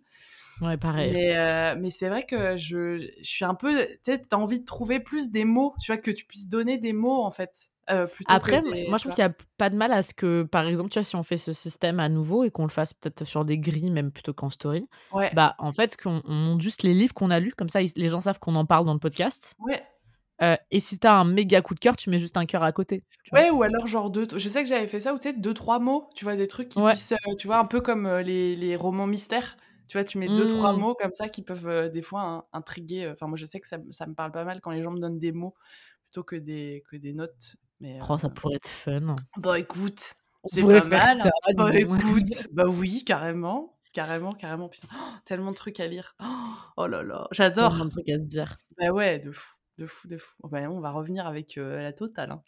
Ouais, pareil. Mais, euh, mais c'est vrai que je, je suis un peu. Tu sais, t'as envie de trouver plus des mots, tu vois, que tu puisses donner des mots, en fait. euh, Après, des- moi, je trouve qu'il n'y a pas de mal à ce que, par exemple, tu vois, si on fait ce système à nouveau et qu'on le fasse peut-être sur des grilles, même plutôt qu'en story. Ouais. bah, en fait, qu'on on monte juste les livres qu'on a lus, comme ça, ils- les gens savent qu'on en parle dans le podcast. ouais. Euh, et si t'as un méga coup de cœur, tu mets juste un cœur à côté. vois. Ouais, ou alors genre deux. Je sais que j'avais fait ça, ou tu sais, deux, trois mots, tu vois, des trucs qui Ouais. puissent. tu vois, un peu comme les, les romans mystères. Tu vois, tu mets deux, trois Mm. mots comme ça qui peuvent euh, des fois hein, intriguer. euh, Enfin, moi, je sais que ça, ça me parle pas mal quand les gens me donnent des mots plutôt que des, que des notes. Mais, Oh, ça euh, pourrait être fun. Bah écoute, c'est pas mal. ça, dis Bah écoute, bah oui, carrément. Carrément, carrément. Putain, oh, tellement de trucs à lire. Oh là là, j'adore. Tellement de trucs à se dire. Bah ouais, de fou, de fou, de fou. Oh, bah, on va revenir avec euh, la totale. Hein.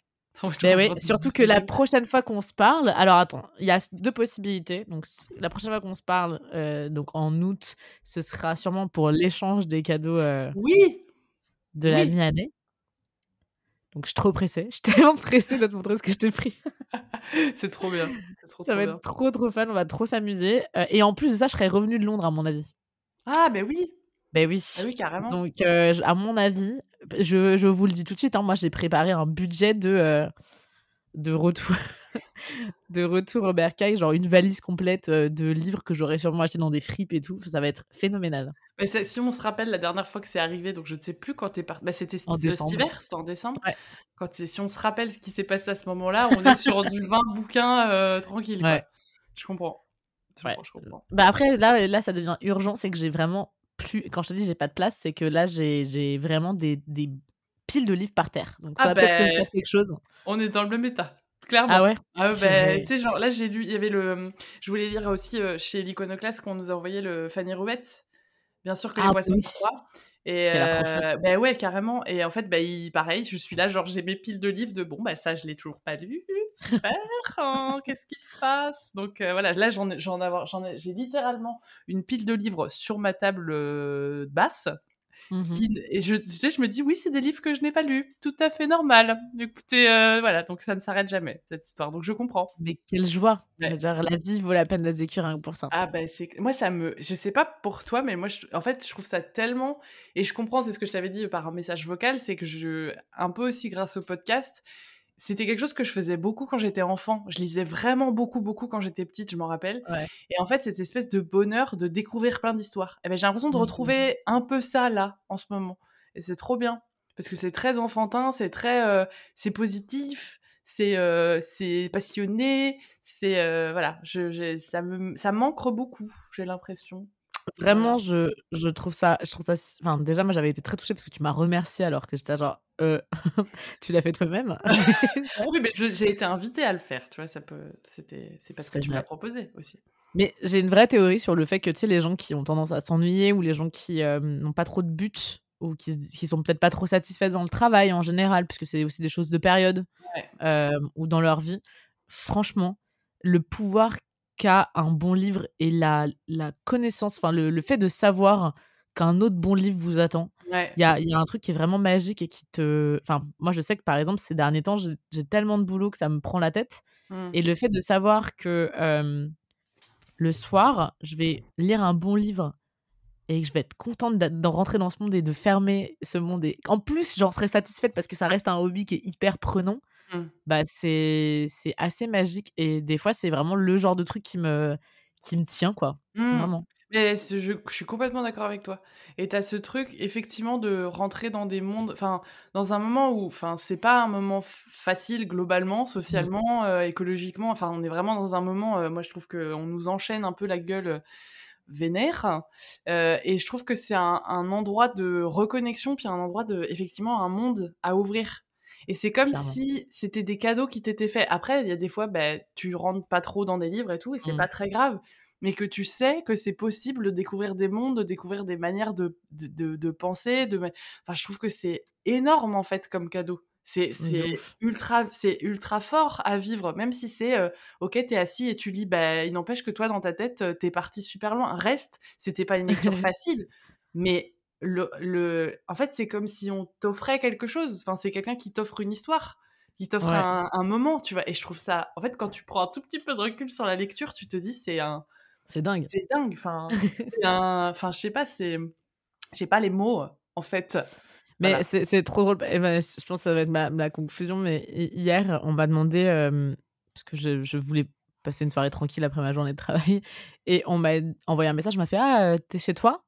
Mais oui, surtout que la prochaine fois qu'on se parle, alors attends, il y a deux possibilités. Donc la prochaine fois qu'on se parle, euh, donc en août, ce sera sûrement pour l'échange des cadeaux euh, Oui, de la Oui. mi-année. Donc je suis trop pressée. Je suis tellement pressée de te montrer ce que je t'ai pris. c'est trop bien. Trop, Ça trop va bien. être trop trop fun, on va trop s'amuser. Euh, et en plus de ça, je serais revenue de Londres à mon avis. Ah, ben oui. Ben oui. Ah oui, carrément. Donc je- à mon avis, je, je vous le dis tout de suite, hein, moi j'ai préparé un budget de, euh, de retour. de retour au Bercail, genre une valise complète euh, de livres que j'aurais sûrement acheté dans des fripes et tout. Ça va être phénoménal. Mais c'est- si on se rappelle la dernière fois que c'est arrivé, donc je ne sais plus quand t'es parti. Bah, c'était décembre. cet hiver, c'était en décembre. Ouais. Quand si on se rappelle ce qui s'est passé à ce moment-là, on est sur du 20 bouquins euh, tranquille. quoi. Ouais. Je comprends. Je Ouais. comprends, je comprends. Bah après, là, là, ça devient urgent, c'est que j'ai vraiment plus. Quand je te dis j'ai pas de place, c'est que là, j'ai vraiment des, des piles de livres par terre. Donc, Ah peut-être que je ben, fasse quelque chose. On est dans le même état, clairement. Ah ouais? Ah bah, tu sais, genre là, j'ai lu, il y avait le. Je voulais lire aussi euh, chez l'Iconoclaste qu'on nous a envoyé le Fanny Rouette. Bien sûr que les Ah poissons oui. Et bah ouais, carrément. Et en fait, bah, il- pareil, je suis là, genre j'ai mes piles de livres de bon, bah ça, je l'ai toujours pas lu. Super, hein, qu'est-ce qui se passe? Donc euh, voilà, là, j'en ai, j'en avoir, j'en ai, j'ai littéralement une pile de livres sur ma table euh, basse. Qui- et je, tu sais, je me dis, oui, c'est des livres que je n'ai pas lus. Tout à fait normal. Écoutez, euh, voilà, donc ça ne s'arrête jamais, cette histoire. Donc je comprends. Mais quelle joie Ouais. dire, La vie vaut la peine d'être vécue rien que pour ça. Ah ben c'est moi ça me je sais pas pour toi mais moi je... en fait je trouve ça tellement et je comprends c'est ce que je t'avais dit par un message vocal c'est que je un peu aussi grâce au podcast c'était quelque chose que je faisais beaucoup quand j'étais enfant. Je lisais vraiment beaucoup beaucoup quand j'étais petite je m'en rappelle. Ouais. et en fait cette espèce de bonheur de découvrir plein d'histoires. Et ben j'ai l'impression de Mhm. retrouver un peu ça là en ce moment. Et c'est trop bien. Parce que c'est très enfantin c'est très euh, c'est positif c'est euh, c'est passionné c'est euh, voilà je, ça me ça manque beaucoup j'ai l'impression Vraiment, je, je trouve ça. Je trouve ça enfin, déjà, moi, j'avais été très touchée parce que tu m'as remercié alors que j'étais genre. Euh, tu l'as fait toi-même oui mais j'ai été invitée à le faire tu vois ça peut c'était c'est parce que tu vrai. proposé aussi Mais j'ai une vraie théorie sur le fait que, tu sais, les gens qui ont tendance à s'ennuyer ou les gens qui euh, n'ont pas trop de but ou qui, qui sont peut-être pas trop satisfaits dans le travail en général, puisque c'est aussi des choses de période Ouais. euh, ou dans leur vie, franchement, le pouvoir qu'a un bon livre et la, la connaissance, enfin, le, le fait de savoir qu'un autre bon livre vous attend, ouais il y a, il y a un truc qui est vraiment magique et qui te. Enfin, moi, je sais que par exemple, ces derniers temps, j'ai tellement de boulot que ça me prend la tête. Mm. Et le fait de savoir que euh, le soir, je vais lire un bon livre et que je vais être contente d'en rentrer dans ce monde et de fermer ce monde. Et en plus, j'en serais satisfaite parce que ça reste un hobby qui est hyper prenant. Mm. Bah, c'est c'est assez magique. Et des fois, c'est vraiment le genre de truc qui me, qui me tient, quoi. Mm. Vraiment. Mais je, je suis complètement d'accord avec toi. Et t'as ce truc, effectivement, de rentrer dans des mondes, enfin, dans un moment où, enfin, c'est pas un moment facile globalement, socialement, euh, écologiquement. Enfin, on est vraiment dans un moment. euh, moi, je trouve que on nous enchaîne un peu la gueule euh, vénère. Euh, et je trouve que c'est un, un endroit de reconnexion, puis un endroit de, effectivement, un monde à ouvrir. Et c'est comme Clairement. si c'était des cadeaux qui t'étaient faits. Après, il y a des fois, bah, tu rentres pas trop dans des livres et tout, et c'est Mm. pas très grave. mais que tu sais que c'est possible de découvrir des mondes, de découvrir des manières de, de, de, penser. De... Enfin, je trouve que c'est énorme, en fait, comme cadeau. C'est ultra, ultra fort à vivre, même si c'est euh, ok, t'es assis et tu lis, bah, il n'empêche que toi, dans ta tête, t'es parti super loin. Reste, c'était pas une lecture facile, mais le, le... en fait, c'est comme si on t'offrait quelque chose. Enfin, c'est quelqu'un qui t'offre une histoire, qui t'offre un, un, moment, tu vois. Et je trouve ça, en fait, quand tu prends un tout petit peu de recul sur la lecture, tu te dis, c'est un. C'est dingue. C'est dingue. Enfin, enfin, je sais pas, c'est. J'ai pas les mots, en fait. Mais c'est trop drôle. Eh ben, je pense que ça va être ma, conclusion. Mais hier, on m'a demandé, parce que je, je, voulais passer une soirée tranquille après ma journée de travail, et on m'a envoyé un message, m'a fait Ah, t'es chez toi?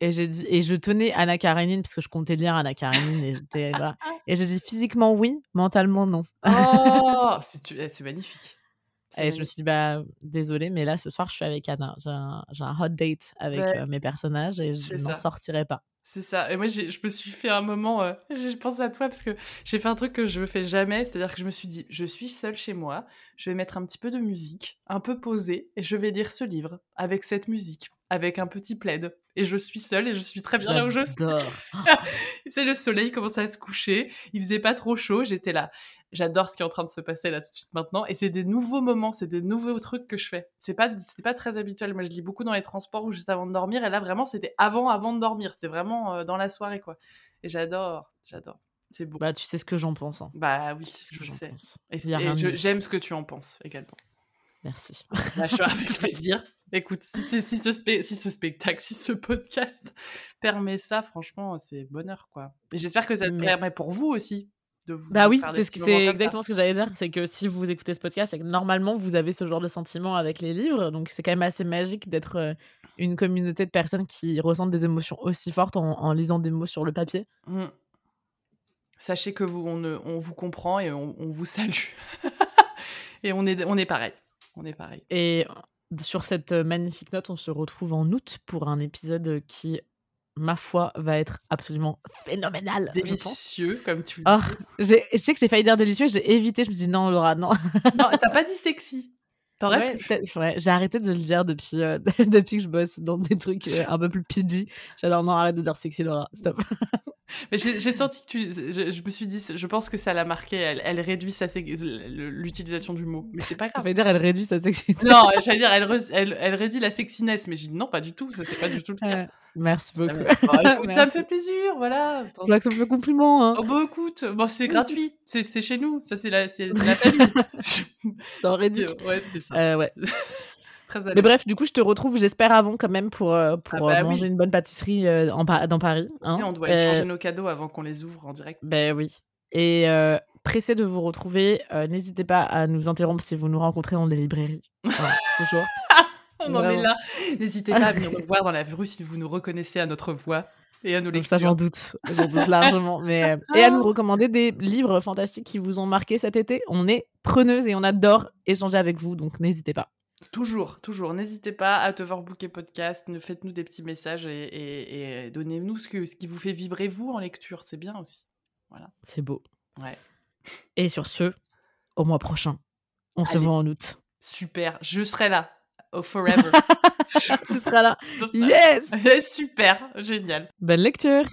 Et j'ai dit et je tenais Anna Karenine parce que je comptais lire Anna Karenine et j'étais et j'ai dit physiquement oui mentalement non. Oh c'est eh, magnifique. Et je me suis dit bah désolée mais là ce soir je suis avec Anna. J'ai un, un, hot date avec mes personnages et je n'en sortirai pas. C'est ça. Et moi, je me suis fait un moment, euh, je pense à toi parce que j'ai fait un truc que je ne fais jamais, c'est-à-dire que je me suis dit, je suis seule chez moi, je vais mettre un petit peu de musique, un peu posée, et je vais lire ce livre avec cette musique, avec un petit plaid. Et je suis seule et je suis très bien là où je suis. tu sais, le soleil commençait à se coucher, il faisait pas trop chaud, j'étais là j'adore ce qui est en train de se passer là tout de suite maintenant. Et c'est des nouveaux moments, c'est des nouveaux trucs que je fais. C'est pas, c'était pas très habituel. Moi, je lis beaucoup dans les transports ou juste avant de dormir. Et là, vraiment, c'était avant, avant de dormir. C'était vraiment euh, dans la soirée, quoi. Et j'adore, j'adore. C'est beau. Bah, tu sais ce que j'en pense. Hein. Bah oui, c'est ce que je sais. Et, j'aime ce que tu en penses également. Merci. Je suis avec plaisir. Écoute, si, si, ce si, ce spectacle, si ce podcast permet ça, franchement, c'est bonheur, quoi. Et j'espère que ça permet pour vous aussi bah oui, c'est exactement ce que j'allais dire. C'est que si vous écoutez ce podcast, c'est que normalement vous avez ce genre de sentiment avec les livres. Donc c'est quand même assez magique d'être euh, une communauté de personnes qui ressentent des émotions aussi fortes en, lisant des mots sur le papier. Mmh. Sachez que vous, on, on, vous comprend et on, on vous salue. et on est, on est pareil. On est pareil. Et sur cette magnifique note, on se retrouve en août pour un épisode qui ma foi, va être absolument phénoménal. Délicieux, comme tu le oh, dis. Je sais que j'ai failli dire délicieux, j'ai évité, je me dis non, Laura, non. non, t'as pas dit sexy. T'aurais ouais, J'ai arrêté de le dire depuis, euh, depuis que je bosse dans des trucs euh, un peu plus PG. J'allais non, arrête de dire sexy, Laura, stop. Mais j'ai senti que tu. Je, me suis dit, je pense que ça l'a marqué. Elle, elle réduit sa l'utilisation du mot. Mais c'est pas grave. Ça veut dire, elle réduit sa sexiness. Non, j'allais dire, elle, elle, elle, réduit la sexiness. Mais j'ai dit, non, pas du tout. Ça, c'est pas du tout le cas. merci beaucoup. Ça me fait plaisir, voilà. Là, ça me fait compliment. Hein. Oh, bah écoute, bon, c'est gratuit. C'est chez nous. Ça, c'est la, la famille. c'est en réduit. Ouais, c'est ça. Euh, ouais. Mais bref, du coup, je te retrouve, j'espère, avant quand même pour, euh, pour ah bah euh, manger une bonne pâtisserie euh, en, dans Paris. Hein. on doit échanger nos cadeaux avant qu'on les ouvre en direct. Ben oui. Et pressé de vous retrouver, n'hésitez pas à nous interrompre si vous nous rencontrez dans les librairies. toujours. on en est là. N'hésitez pas à venir nous voir dans la rue si vous nous reconnaissez à notre voix. Et à nos lectures. Ça, j'en doute. J'en doute largement. Mais, et à nous recommander des livres fantastiques qui vous ont marqué cet été. On est preneuse et on adore échanger avec vous, donc n'hésitez pas. Toujours, toujours. N'hésitez pas à te voir booker podcast, faites-nous des petits messages et, donnez-nous ce, ce qui vous fait vibrer vous en lecture. C'est bien aussi. Voilà. C'est beau. Ouais. Et sur ce, au mois prochain, on se voit en août. Super, je serai là. Oh, forever. tu seras là. Yes Super, génial. Bonne lecture.